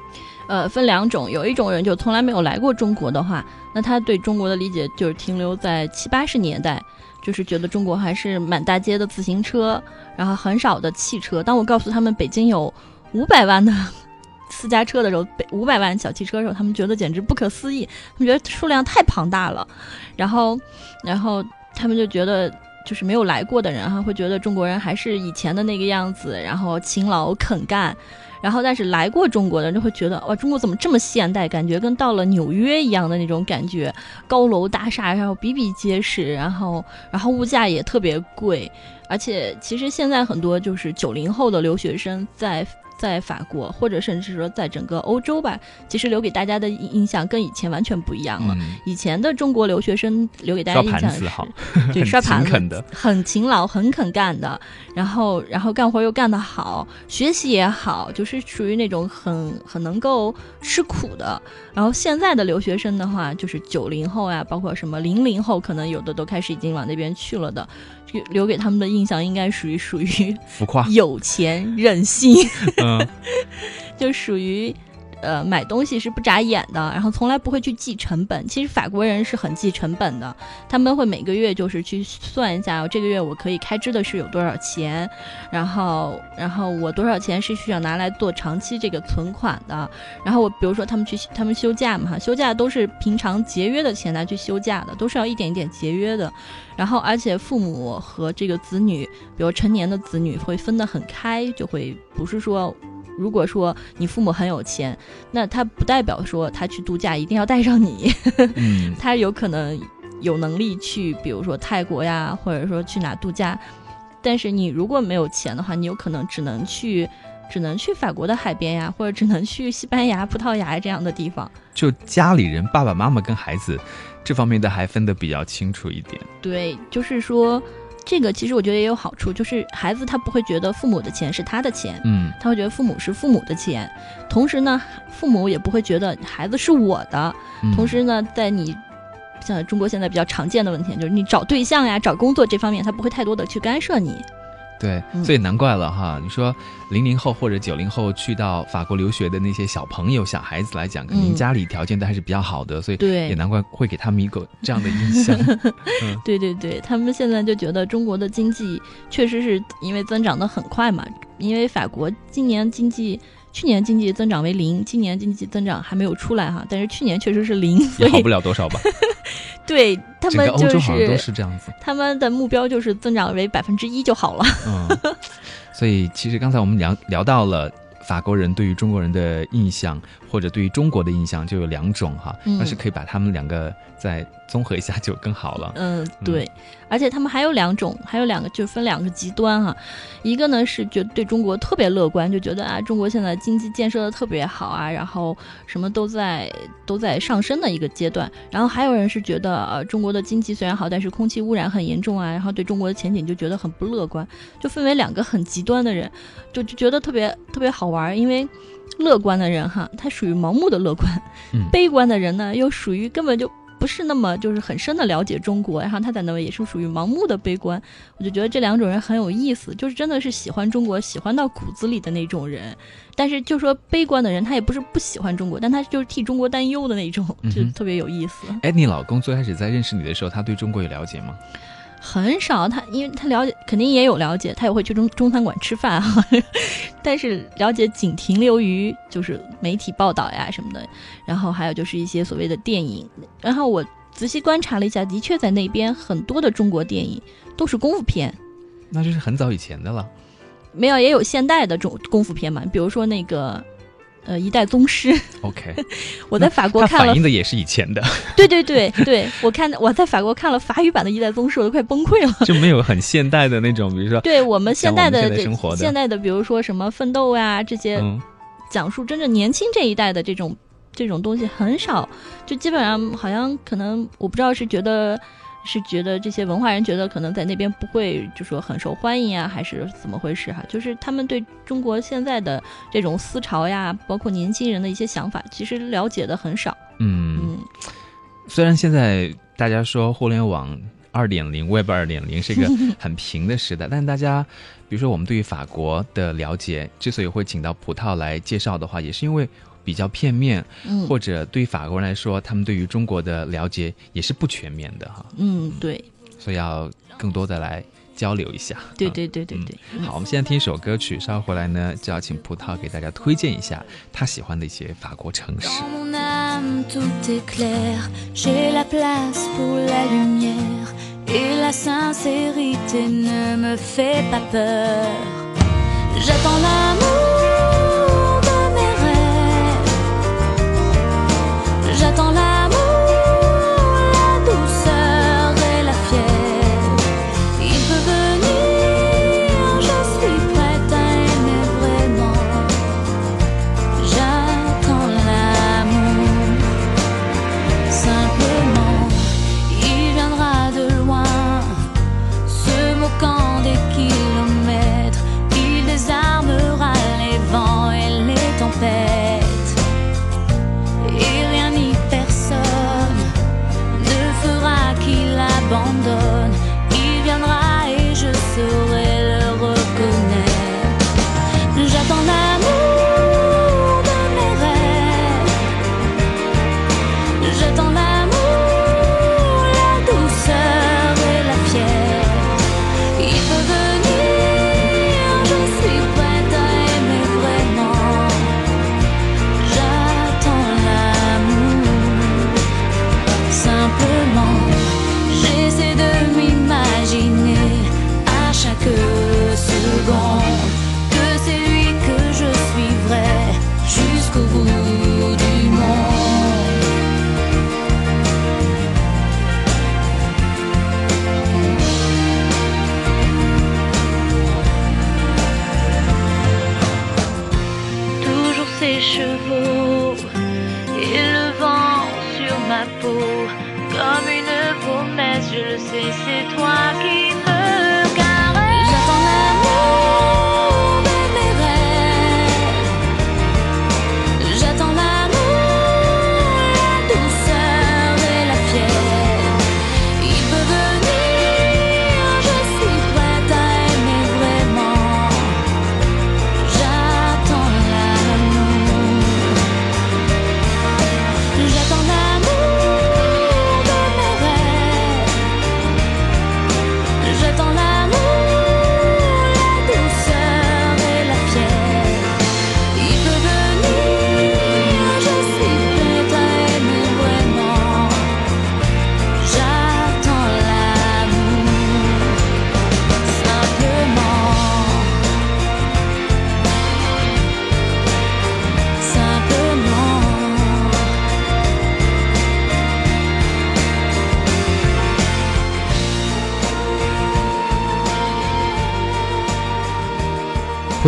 呃，分两种，有一种人就从来没有来过中国的话，那他对中国的理解就是停留在七八十年代，就是觉得中国还是满大街的自行车，然后很少的汽车。当我告诉他们北京有五百万的 [laughs] 私家车的时候，五百万小汽车的时候，他们觉得简直不可思议，他们觉得数量太庞大了，然后，然后他们就觉得。就是没有来过的人哈，会觉得中国人还是以前的那个样子，然后勤劳肯干，然后但是来过中国的人就会觉得哇，中国怎么这么现代？感觉跟到了纽约一样的那种感觉，高楼大厦，然后比比皆是，然后然后物价也特别贵，而且其实现在很多就是九零后的留学生在。在法国，或者甚至说在整个欧洲吧，其实留给大家的印印象跟以前完全不一样了。嗯，以前的中国留学生留给大家印象是盘子好，[laughs] 对，刷盘很勤劳、很肯干的，然后然后干活又干得好，学习也好，就是属于那种很很能够吃苦的。然后现在的留学生的话，就是九零后啊，包括什么零零后，可能有的都开始已经往那边去了的，这个留给他们的印象应该属于属于浮夸。有钱任性。嗯，[laughs] 就属于。呃，买东西是不眨眼的，然后从来不会去记成本。其实法国人是很记成本的，他们会每个月就是去算一下，这个月我可以开支的是有多少钱，然后然后我多少钱是需要拿来做长期这个存款的。然后我比如说他们去他们休假嘛，休假都是平常节约的钱拿去休假的，都是要一点一点节约的。然后而且父母和这个子女，比如成年的子女会分得很开，就会不是说。如果说你父母很有钱，那他不代表说他去度假一定要带上你，嗯，[laughs] 他有可能有能力去，比如说泰国呀，或者说去哪度假。但是你如果没有钱的话，你有可能只能去，只能去法国的海边呀，或者只能去西班牙、葡萄牙这样的地方。就家里人爸爸妈妈跟孩子这方面的还分得比较清楚一点。对，就是说，这个其实我觉得也有好处，就是孩子他不会觉得父母的钱是他的钱，嗯他会觉得父母是父母的钱，同时呢，父母也不会觉得孩子是我的。嗯，同时呢，在你像中国现在比较常见的问题，就是你找对象呀、找工作这方面，他不会太多的去干涉你。对，嗯所以难怪了哈。你说零零后或者九零后去到法国留学的那些小朋友、小孩子来讲，肯定嗯家里条件都还是比较好的，所以对也难怪会给他们一个这样的印象。[laughs] 对对对，他们现在就觉得中国的经济确实是因为增长的很快嘛，因为法国今年经济。去年经济增长为零，今年经济增长还没有出来哈，但是去年确实是零，所 [laughs] 以也好不了多少吧。[laughs] 对他们就洲好像都是是这样子。他们的目标就是增长为百分之一就好了。嗯，所以其实刚才我们聊聊到了法国人对于中国人的印象，或者对于中国的印象就有两种哈。嗯要是可以把他们两个再综合一下，就更好了。嗯，对，而且他们还有两种，还有两个就分两个极端哈、一个呢是觉得对中国特别乐观，就觉得啊中国现在经济建设的特别好啊，然后什么都在都在上升的一个阶段。然后还有人是觉得呃中国的经济虽然好，但是空气污染很严重啊，然后对中国的前景就觉得很不乐观，就分为两个很极端的人，就就觉得特别特别好玩儿，因为。乐观的人哈，他属于盲目的乐观；嗯悲观的人呢，又属于根本就不是那么就是很深的了解中国，然后他在那也是属于盲目的悲观。我就觉得这两种人很有意思，就是真的是喜欢中国，喜欢到骨子里的那种人。但是就说悲观的人，他也不是不喜欢中国，但他就是替中国担忧的那种，就特别有意思。哎，你老公最开始在认识你的时候，他对中国有了解吗？很少，他因为他了解，肯定也有了解，他也会去中中餐馆吃饭哈，[laughs] 但是了解仅停留于就是媒体报道呀什么的，然后还有就是一些所谓的电影，然后我仔细观察了一下，的确在那边很多的中国电影都是功夫片，那就是很早以前的了。没有也有现代的中功夫片嘛，比如说那个。呃，一代宗师，OK，[laughs] 我在法国看了反映的也是以前的，对对对对，我看我在法国看了法语版的《一代宗师》，我都快崩溃了。就没有很现代的那种，比如说，对我们现代的生活的现代的，比如说什么奋斗啊这些，嗯，讲述真正年轻这一代的这种这种东西很少，就基本上好像可能我不知道是觉得是觉得这些文化人觉得可能在那边不会就说很受欢迎啊，还是怎么回事哈？就是他们对中国现在的这种思潮呀，包括年轻人的一些想法，其实了解的很少。嗯，嗯，虽然现在大家说互联网二点零、Web 二点零是一个 [laughs] 很平的时代，但大家，比如说我们对于法国的了解，之所以会请到葡萄来介绍的话，也是因为比较片面，嗯或者对于法国人来说，他们对于中国的了解也是不全面的哈，嗯，对所以要更多的来交流一下。啊对对对对对。嗯好，我们现在听一首歌曲，稍后回来呢，就要请葡萄给大家推荐一下他喜欢的一些法国城市。Et la sincérité ne me fait pas peur. J'attends l'amour J'attends c'est toi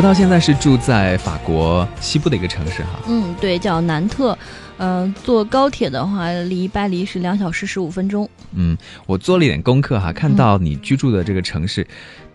到现在是住在法国西部的一个城市哈。嗯，对，叫南特。嗯、坐高铁的话，离巴黎是两小时十五分钟。嗯，我做了一点功课哈，看到你居住的这个城市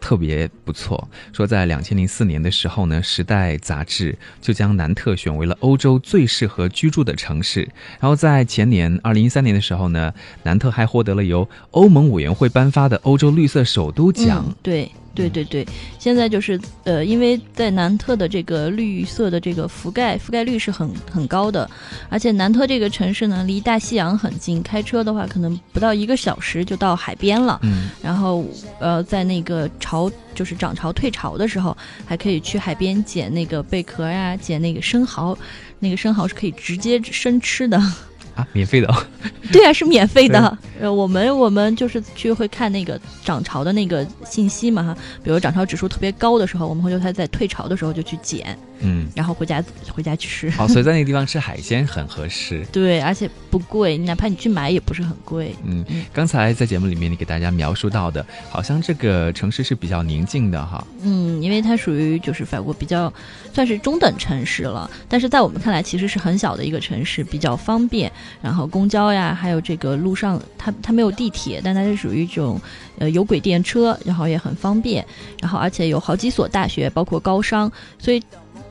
特别不错。说在两千零四年的时候呢，《时代》杂志就将南特选为了欧洲最适合居住的城市。然后在前年二零一三年的时候呢，南特还获得了由欧盟委员会颁发的欧洲绿色首都奖。嗯、对。对对对，现在就是呃，因为在南特的这个绿色的这个覆盖覆盖率是很很高的，而且南特这个城市呢离大西洋很近，开车的话可能不到一个小时就到海边了。嗯，然后呃，在那个潮就是涨潮退潮的时候，还可以去海边捡那个贝壳呀、捡那个生蚝，那个生蚝是可以直接生吃的。[laughs] 啊，免费的、哦。[laughs] 对啊，是免费的。呃，我们我们就是去会看那个涨潮的那个信息嘛哈，比如涨潮指数特别高的时候，我们会就它在退潮的时候就去捡，嗯，然后回家回家吃。好，所以在那个地方吃海鲜很合适。[laughs] 对，而且不贵，哪怕你去买也不是很贵。嗯，刚才在节目里面你给大家描述到的，好像这个城市是比较宁静的哈。嗯，因为它属于就是法国比较算是中等城市了，但是在我们看来其实是很小的一个城市，比较方便。然后公交呀，还有这个路上，它它没有地铁，但它是属于一种呃有轨电车，然后也很方便。然后而且有好几所大学，包括高商，所以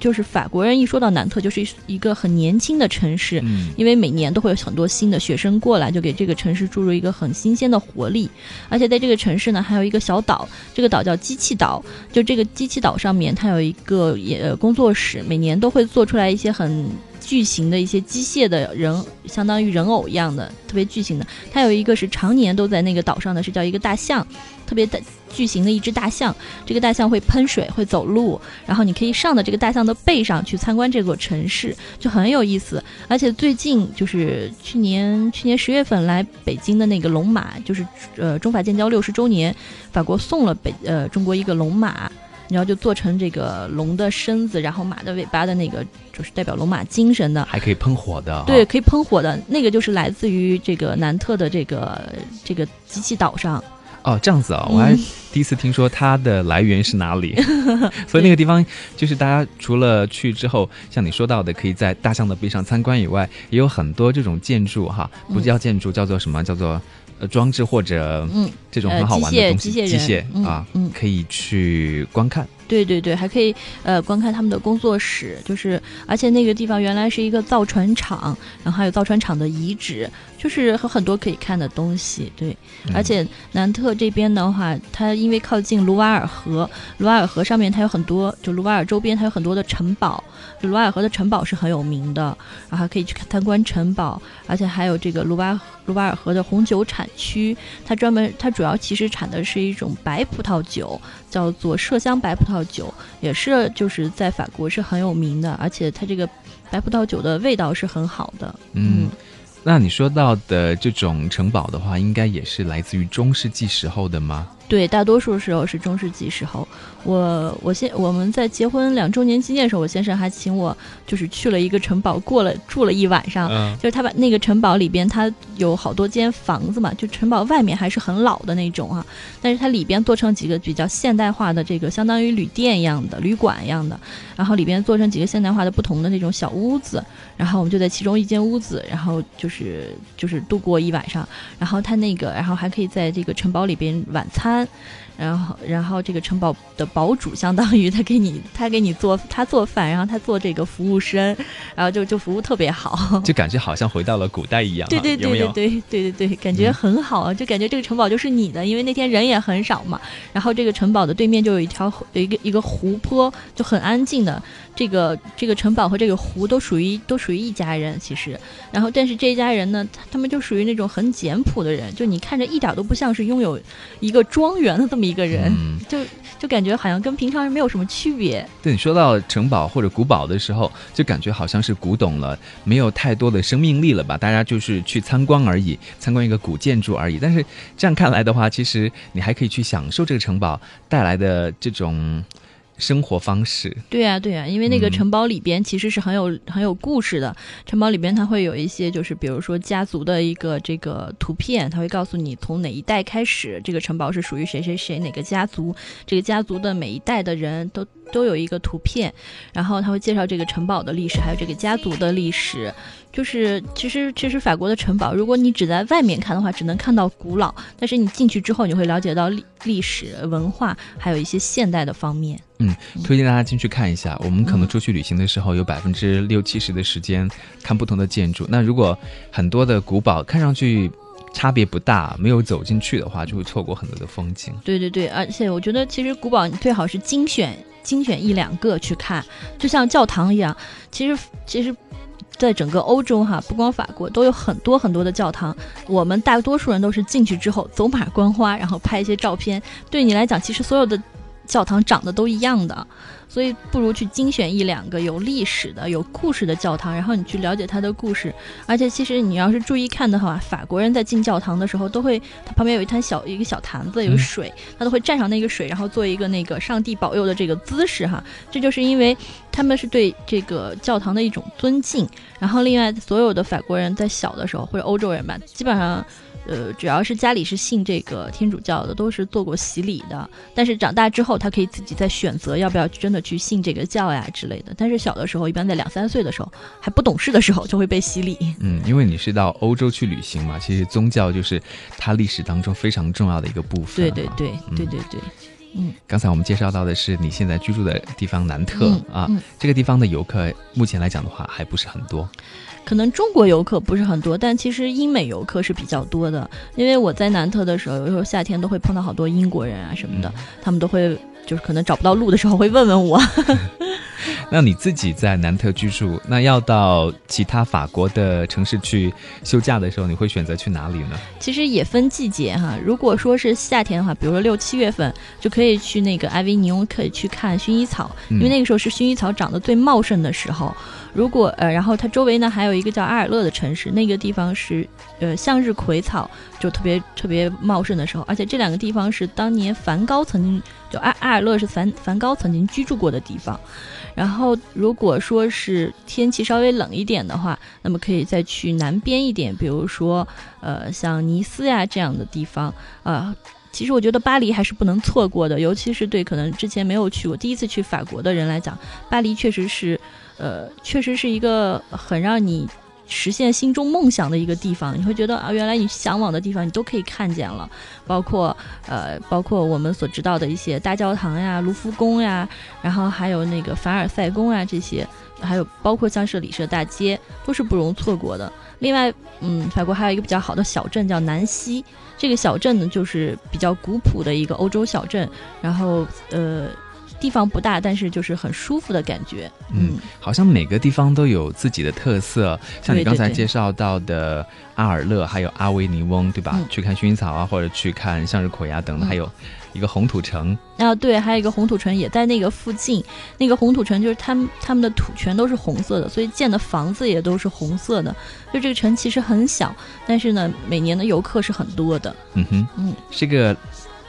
就是法国人一说到南特，就是一个很年轻的城市。嗯，因为每年都会有很多新的学生过来，就给这个城市注入一个很新鲜的活力。而且在这个城市呢，还有一个小岛，这个岛叫机器岛。就这个机器岛上面，它有一个也工作室，每年都会做出来一些很。巨型的一些机械的人，相当于人偶一样的，特别巨型的。它有一个是常年都在那个岛上的，是叫一个大象，特别的巨型的一只大象。这个大象会喷水，会走路，然后你可以上到这个大象的背上去参观这座城市，就很有意思。而且最近就是去年去年十月份来北京的那个龙马，就是呃中法建交六十周年，法国送了北呃中国一个龙马。然后就做成这个龙的身子，然后马的尾巴的那个，就是代表龙马精神的，还可以喷火的。对，可以喷火的那个就是来自于这个南特的这个这个机器岛上。哦，这样子啊，我还第一次听说它的来源是哪里。[laughs] 所以那个地方就是大家除了去之后，像你说到的，可以在大象的背上参观以外，也有很多这种建筑哈，不叫建筑，叫做什么？叫做。呃，装置或者嗯，这种很好玩的东西，机械啊，嗯，可以去观看。对对对，还可以呃观看他们的工作室，就是而且那个地方原来是一个造船厂，然后还有造船厂的遗址，就是和很多可以看的东西。对，而且南特这边的话，它因为靠近卢瓦尔河，卢瓦尔河上面它有很多，就卢瓦尔周边它有很多的城堡，就卢瓦尔河的城堡是很有名的，然后还可以去参观城堡，而且还有这个卢瓦卢瓦尔河的红酒产区，它专门它主要其实产的是一种白葡萄酒，叫做麝香白葡萄。酒也是，就是在法国是很有名的，而且它这个白葡萄酒的味道是很好的。嗯，那你说到的这种城堡的话，应该也是来自于中世纪时候的吗？对，大多数时候是中世纪时候。我我先我们在结婚两周年纪念的时候，我先生还请我就是去了一个城堡，过了住了一晚上。嗯，就是他把那个城堡里边，它有好多间房子嘛，就城堡外面还是很老的那种啊，但是它里边做成几个比较现代化的这个，相当于旅店一样的旅馆一样的，然后里边做成几个现代化的不同的那种小屋子，然后我们就在其中一间屋子，然后就是就是度过一晚上，然后他那个，然后还可以在这个城堡里边晚餐。Nó 然后，然后这个城堡的堡主相当于他给你，他给你做，[laughs] 他做饭，然后他做这个服务生，然后就就服务特别好，[laughs] 就感觉好像回到了古代一样。对对对对对对对对，感觉很好啊，就感觉这个城堡就是你的，因为那天人也很少嘛。然后这个城堡的对面就有一条有一个一个湖泊，就很安静的。这个这个城堡和这个湖都属于都属于一家人，其实。然后，但是这一家人呢，他他们就属于那种很简朴的人，就你看着一点都不像是拥有一个庄园的这么一个人，嗯、就就感觉好像跟平常人没有什么区别。对你说到城堡或者古堡的时候，就感觉好像是古董了，没有太多的生命力了吧？大家就是去参观而已，参观一个古建筑而已。但是这样看来的话，其实你还可以去享受这个城堡带来的这种。生活方式。对呀、对呀、因为那个嗯城堡里边其实是很有很有故事的。城堡里边它会有一些，就是比如说家族的一个这个图片，它会告诉你从哪一代开始，这个城堡是属于谁谁谁哪个家族，这个家族的每一代的人都都有一个图片，然后他会介绍这个城堡的历史，还有这个家族的历史。就是其实其实法国的城堡，如果你只在外面看的话，只能看到古老，但是你进去之后，你会了解到历历史文化，还有一些现代的方面。推荐大家进去看一下。我们可能嗯出去旅行的时候，有百分之六七十的时间看不同的建筑。那如果很多的古堡看上去差别不大，没有走进去的话，就会错过很多的风景。对对对，而且我觉得其实古堡你最好是精选精选一两个去看，就像教堂一样。其实其实，在整个欧洲哈，不光法国，都有很多很多的教堂。我们大多数人都是进去之后走马观花，然后拍一些照片。对你来讲，其实所有的教堂长得都一样的，所以不如去精选一两个有历史的、有故事的教堂，然后你去了解它的故事。而且其实你要是注意看的话，法国人在进教堂的时候都会，它旁边有一滩小一个小坛子，有水，他都会蘸上那个水，然后做一个那个上帝保佑的这个姿势哈。这就是因为他们是对这个教堂的一种尊敬。然后另外，所有的法国人在小的时候或者欧洲人吧，基本上。呃，主要是家里是信这个天主教的，都是做过洗礼的。但是长大之后，他可以自己再选择要不要真的去信这个教呀之类的。但是小的时候，一般在两三岁的时候还不懂事的时候，就会被洗礼。嗯，因为你是到欧洲去旅行嘛，其实宗教就是它历史当中非常重要的一个部分。对对。对嗯对对对，刚才我们介绍到的是你现在居住的地方南特、嗯啊，嗯这个地方的游客目前来讲的话还不是很多。可能中国游客不是很多，但其实英美游客是比较多的。因为我在南特的时候，有时候夏天都会碰到好多英国人啊什么的，他们都会就是可能找不到路的时候会问问我。[laughs] [laughs] 那你自己在南特居住，那要到其他法国的城市去休假的时候，你会选择去哪里呢？其实也分季节哈，如果说是夏天的话，比如说六七月份，就可以去那个埃维尼翁，可以去看薰衣草，因为那个时候是薰衣草长得最茂盛的时候。如果呃，然后它周围呢还有一个叫阿尔勒的城市，那个地方是呃向日葵草就特别特别茂盛的时候，而且这两个地方是当年梵高曾经就阿阿尔勒是梵梵高曾经居住过的地方。然后如果说是天气稍微冷一点的话，那么可以再去南边一点，比如说呃像尼斯呀这样的地方啊。其实我觉得巴黎还是不能错过的，尤其是对可能之前没有去过、第一次去法国的人来讲，巴黎确实是，呃，确实是一个很让你实现心中梦想的一个地方。你会觉得啊，原来你向往的地方你都可以看见了，包括呃，包括我们所知道的一些大教堂呀、卢浮宫呀，然后还有那个凡尔赛宫啊这些，还有包括像是里舍大街，都是不容错过的。另外，嗯，法国还有一个比较好的小镇叫南希，这个小镇呢就是比较古朴的一个欧洲小镇，然后呃地方不大，但是就是很舒服的感觉。嗯，好像每个地方都有自己的特色，像你刚才介绍到的阿尔勒，还有阿维尼翁，对吧？嗯去看薰衣草啊，或者去看向日葵啊等等，嗯还有一个红土城。啊，对，还有一个红土城也在那个附近。那个红土城就是他们他们的土全都是红色的，所以建的房子也都是红色的。就这个城其实很小，但是呢，每年的游客是很多的。嗯哼，嗯，是个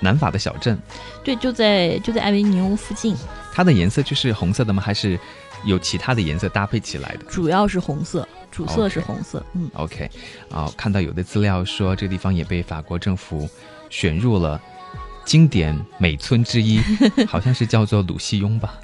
南法的小镇，对，就在就在艾维尼翁附近，它的颜色就是红色的吗？还是有其他的颜色搭配起来的主要是红色，主色是红色。嗯，？OK，啊、看到有的资料说这个地方也被法国政府选入了经典美村之一，[laughs] 好像是叫做鲁西庸吧？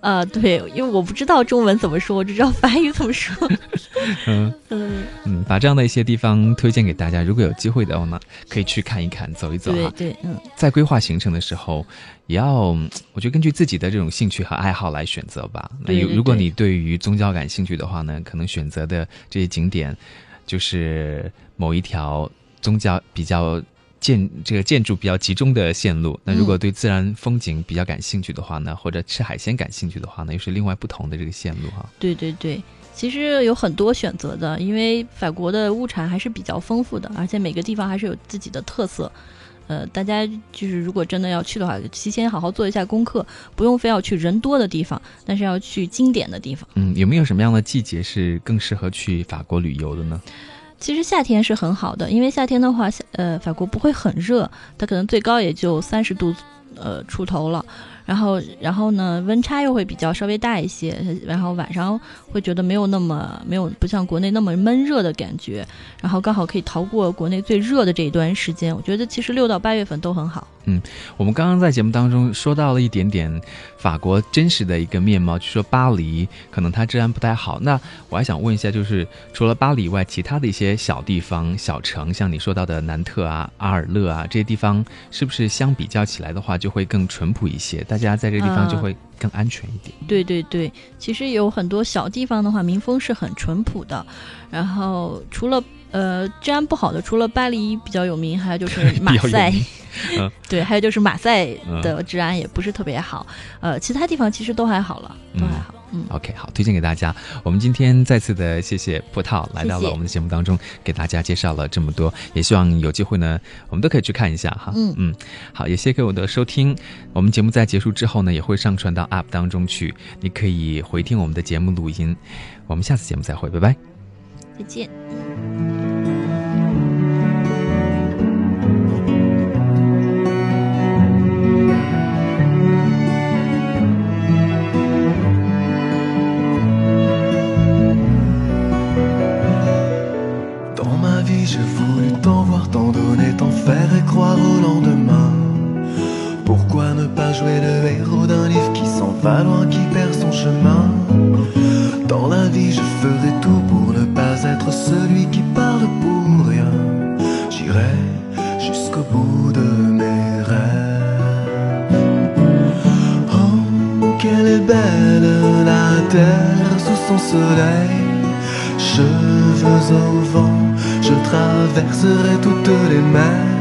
呃，对，因为我不知道中文怎么说，我只知道法语怎么说。[laughs] 嗯嗯，嗯，把这样的一些地方推荐给大家，如果有机会的话呢，可以去看一看，走一走哈。对对，嗯，在规划行程的时候，也要嗯我觉得根据自己的这种兴趣和爱好来选择吧。那有如果你对于宗教感兴趣的话呢，可能选择的这些景点就是某一条宗教比较建这个建筑比较集中的线路。那如果嗯对自然风景比较感兴趣的话呢，或者吃海鲜感兴趣的话呢，又是另外不同的这个线路哈。对对对。其实有很多选择的，因为法国的物产还是比较丰富的，而且每个地方还是有自己的特色。呃，大家就是如果真的要去的话，提前好好做一下功课，不用非要去人多的地方，但是要去经典的地方。嗯，有没有什么样的季节是更适合去法国旅游的呢？其实夏天是很好的，因为夏天的话，呃，法国不会很热，它可能最高也就三十度，呃，出头了。然后然后呢温差又会比较稍微大一些，然后晚上会觉得没有那么没有不像国内那么闷热的感觉，然后刚好可以逃过国内最热的这一段时间。我觉得其实六到八月份都很好。嗯我们刚刚在节目当中说到了一点点法国真实的一个面貌，就说巴黎可能它治安不太好。那我还想问一下，就是除了巴黎以外，其他的一些小地方、小城，像你说到的南特啊、阿尔勒啊这些地方，是不是相比较起来的话，就会更淳朴一些？大家在这个地方就会更安全一点。对对对，其实有很多小地方的话，民风是很淳朴的。然后除了呃治安不好的，除了巴黎比较有名，还有就是 [laughs] 马赛。嗯 [laughs] 对，还有就是马赛的治安也不是特别好。呃，其他地方其实都还好了，都还好。嗯，OK，好，推荐给大家。我们今天再次的谢谢葡萄来到了我们的节目当中，给大家介绍了这么多，也希望有机会呢，我们都可以去看一下哈。嗯嗯，好，也谢谢各位的收听。我们节目在结束之后呢，也会上传到 App 当中去，你可以回听我们的节目录音。我们下次节目再会，拜拜。再见。Va loin, qui perd son chemin Dans la vie, je ferai tout pour ne pas être celui qui parle pour rien. J'irai jusqu'au bout de mes rêves. Oh, quelle est belle la terre sous son soleil. Cheveux au vent, je traverserai toutes les mers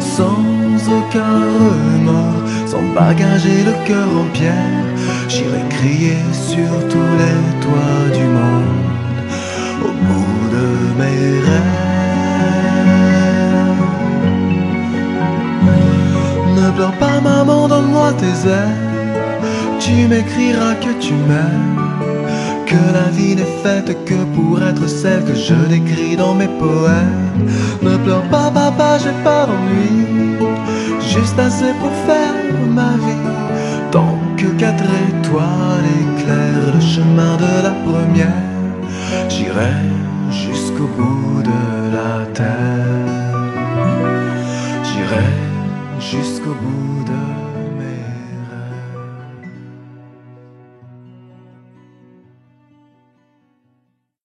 sans aucun remords, sans bagage et le cœur en pierre. J'irai crier sur tous les toits du monde au bout de mes rêves. Ne pleure pas, maman, donne-moi tes ailes. Tu m'écriras que tu m'aimes. Que la vie n'est faite que pour être celle que je décris dans mes poèmes. Ne pleure pas, papa, j'ai pas d'ennui. Juste assez pour faire ma vie. Tant que quatre étoiles éclairent le chemin de la première, j'irai jusqu'au bout de la terre. J'irai jusqu'au bout